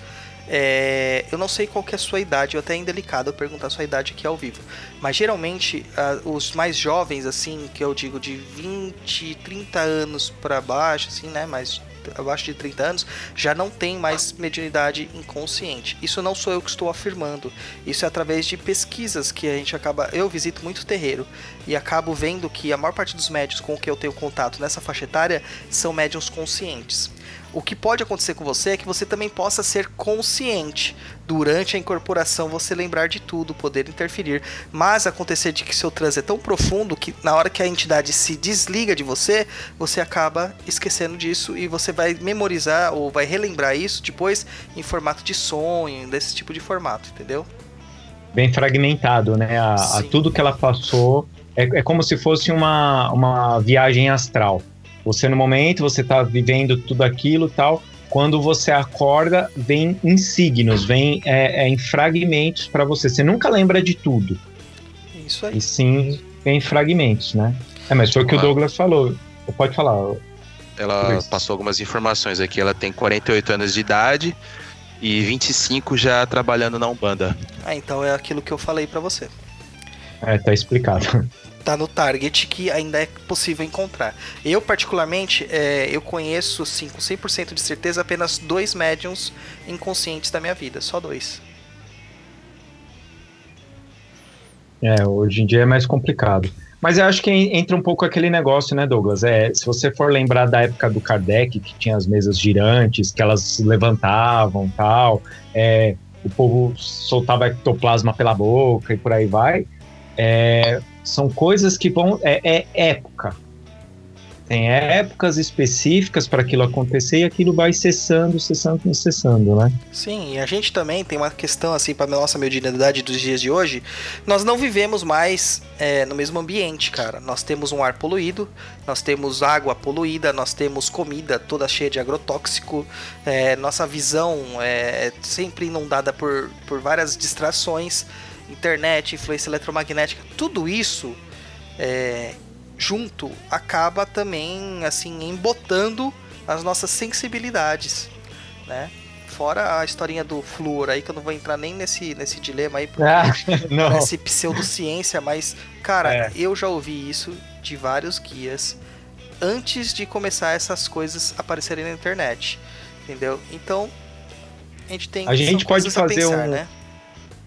É, eu não sei qual que é a sua idade, eu até é indelicado perguntar a sua idade aqui ao vivo. Mas geralmente, os mais jovens, assim, que eu digo de 20, 30 anos para baixo, assim, né? Mais abaixo de 30 anos já não tem mais mediunidade inconsciente. Isso não sou eu que estou afirmando. Isso é através de pesquisas que a gente acaba. Eu visito muito terreiro e acabo vendo que a maior parte dos médios com que eu tenho contato nessa faixa etária são médiums conscientes. O que pode acontecer com você é que você também possa ser consciente durante a incorporação, você lembrar de tudo, poder interferir, mas acontecer de que seu transe é tão profundo que na hora que a entidade se desliga de você, você acaba esquecendo disso e você vai memorizar ou vai relembrar isso depois em formato de sonho, desse tipo de formato, entendeu? Bem fragmentado, né? A, a tudo que ela passou é, é como se fosse uma, uma viagem astral. Você no momento, você está vivendo tudo aquilo tal. Quando você acorda, vem em signos, vem é, é em fragmentos para você. Você nunca lembra de tudo. Isso aí. E sim, vem em fragmentos, né? É, mas foi o que o Douglas falou. Pode falar. Ela passou algumas informações aqui. Ela tem 48 anos de idade e 25 já trabalhando na Umbanda. Ah, então é aquilo que eu falei para você. É, tá explicado. tá no target que ainda é possível encontrar. Eu, particularmente, é, eu conheço, sim, com 100% de certeza, apenas dois médiums inconscientes da minha vida. Só dois. É, hoje em dia é mais complicado. Mas eu acho que entra um pouco aquele negócio, né, Douglas? É, se você for lembrar da época do Kardec, que tinha as mesas girantes, que elas levantavam tal, é, o povo soltava ectoplasma pela boca e por aí vai. É, são coisas que vão. É, é época. Tem épocas específicas para aquilo acontecer e aquilo vai cessando, cessando, cessando, né? Sim, e a gente também tem uma questão, assim, para nossa mediunidade dos dias de hoje. Nós não vivemos mais é, no mesmo ambiente, cara. Nós temos um ar poluído, nós temos água poluída, nós temos comida toda cheia de agrotóxico, é, nossa visão é sempre inundada por, por várias distrações internet, influência eletromagnética, tudo isso é, junto acaba também assim embotando as nossas sensibilidades, né? Fora a historinha do flúor aí, que eu não vou entrar nem nesse, nesse dilema aí, ah, nesse pseudociência, mas, cara, é. eu já ouvi isso de vários guias antes de começar essas coisas aparecerem na internet, entendeu? Então, a gente tem A gente pode fazer pensar, um, né?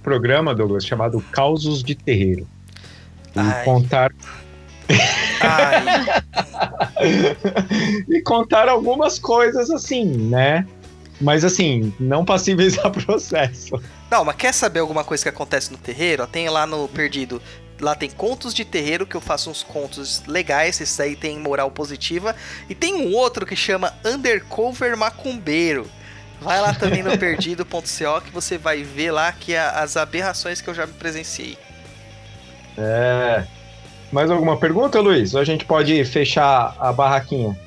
Programa, Douglas, chamado Causos de Terreiro. E Ai. contar. e contar algumas coisas assim, né? Mas assim, não passíveis a processo. Não, mas quer saber alguma coisa que acontece no terreiro? Tem lá no Perdido. Lá tem contos de terreiro, que eu faço uns contos legais, esses aí tem moral positiva. E tem um outro que chama Undercover Macumbeiro. Vai lá também no perdido.co que você vai ver lá que é as aberrações que eu já me presenciei. É. Mais alguma pergunta, Luiz? Ou a gente pode fechar a barraquinha?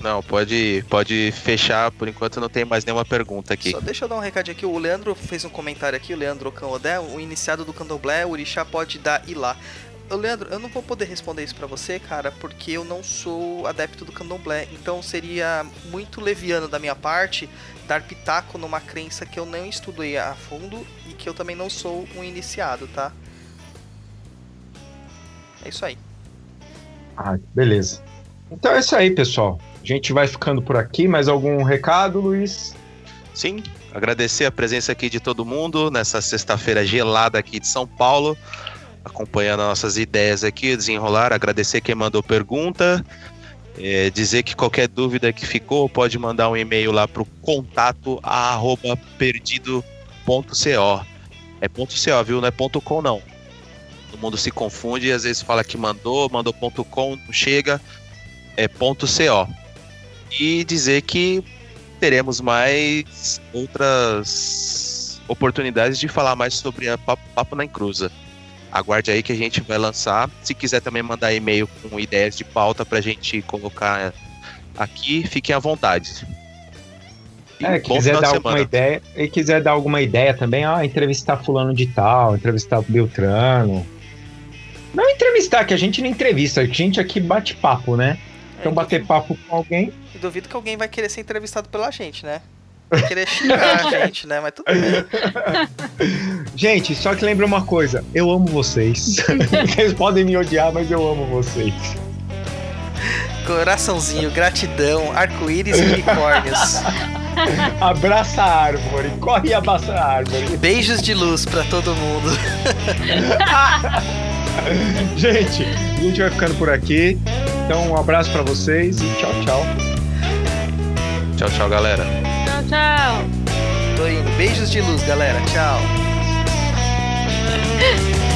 Não, pode, pode fechar, por enquanto não tem mais nenhuma pergunta aqui. Só deixa eu dar um recadinho aqui. O Leandro fez um comentário aqui, o Leandro Canodé, o iniciado do candomblé, o orixá pode dar e lá. Leandro, eu não vou poder responder isso para você, cara, porque eu não sou adepto do candomblé. Então seria muito leviano da minha parte dar pitaco numa crença que eu não estudei a fundo e que eu também não sou um iniciado, tá? É isso aí. Ah, beleza. Então é isso aí, pessoal. A gente vai ficando por aqui. Mais algum recado, Luiz? Sim, agradecer a presença aqui de todo mundo nessa sexta-feira gelada aqui de São Paulo acompanhando nossas ideias aqui, desenrolar, agradecer quem mandou pergunta, é, dizer que qualquer dúvida que ficou pode mandar um e-mail lá para o contato arroba perdido.co. É ponto .co, viu? Não é ponto .com não. Todo mundo se confunde e às vezes fala que mandou, mandou ponto .com, não chega. É ponto .co. E dizer que teremos mais outras oportunidades de falar mais sobre a Papo, na Encruza aguarde aí que a gente vai lançar. Se quiser também mandar e-mail com ideias de pauta pra gente colocar aqui, fiquem à vontade. E é, quiser dar alguma ideia, e quiser dar alguma ideia também, ó, entrevistar fulano de tal, entrevistar Beltrano. Não entrevistar, que a gente não entrevista, a gente aqui bate papo, né? Então é, bater papo com alguém. E duvido que alguém vai querer ser entrevistado pela gente, né? Vai querer xingar a gente, né? Mas tudo bem. Gente, só que lembra uma coisa: eu amo vocês. vocês podem me odiar, mas eu amo vocês. Coraçãozinho, gratidão, arco-íris e unicórnios. Abraça a árvore, corre e abraça a árvore. Beijos de luz pra todo mundo. gente, a gente vai ficando por aqui. Então, um abraço pra vocês e tchau, tchau. Tchau, tchau, galera. Tchau. Tô indo. Beijos de luz, galera. Tchau.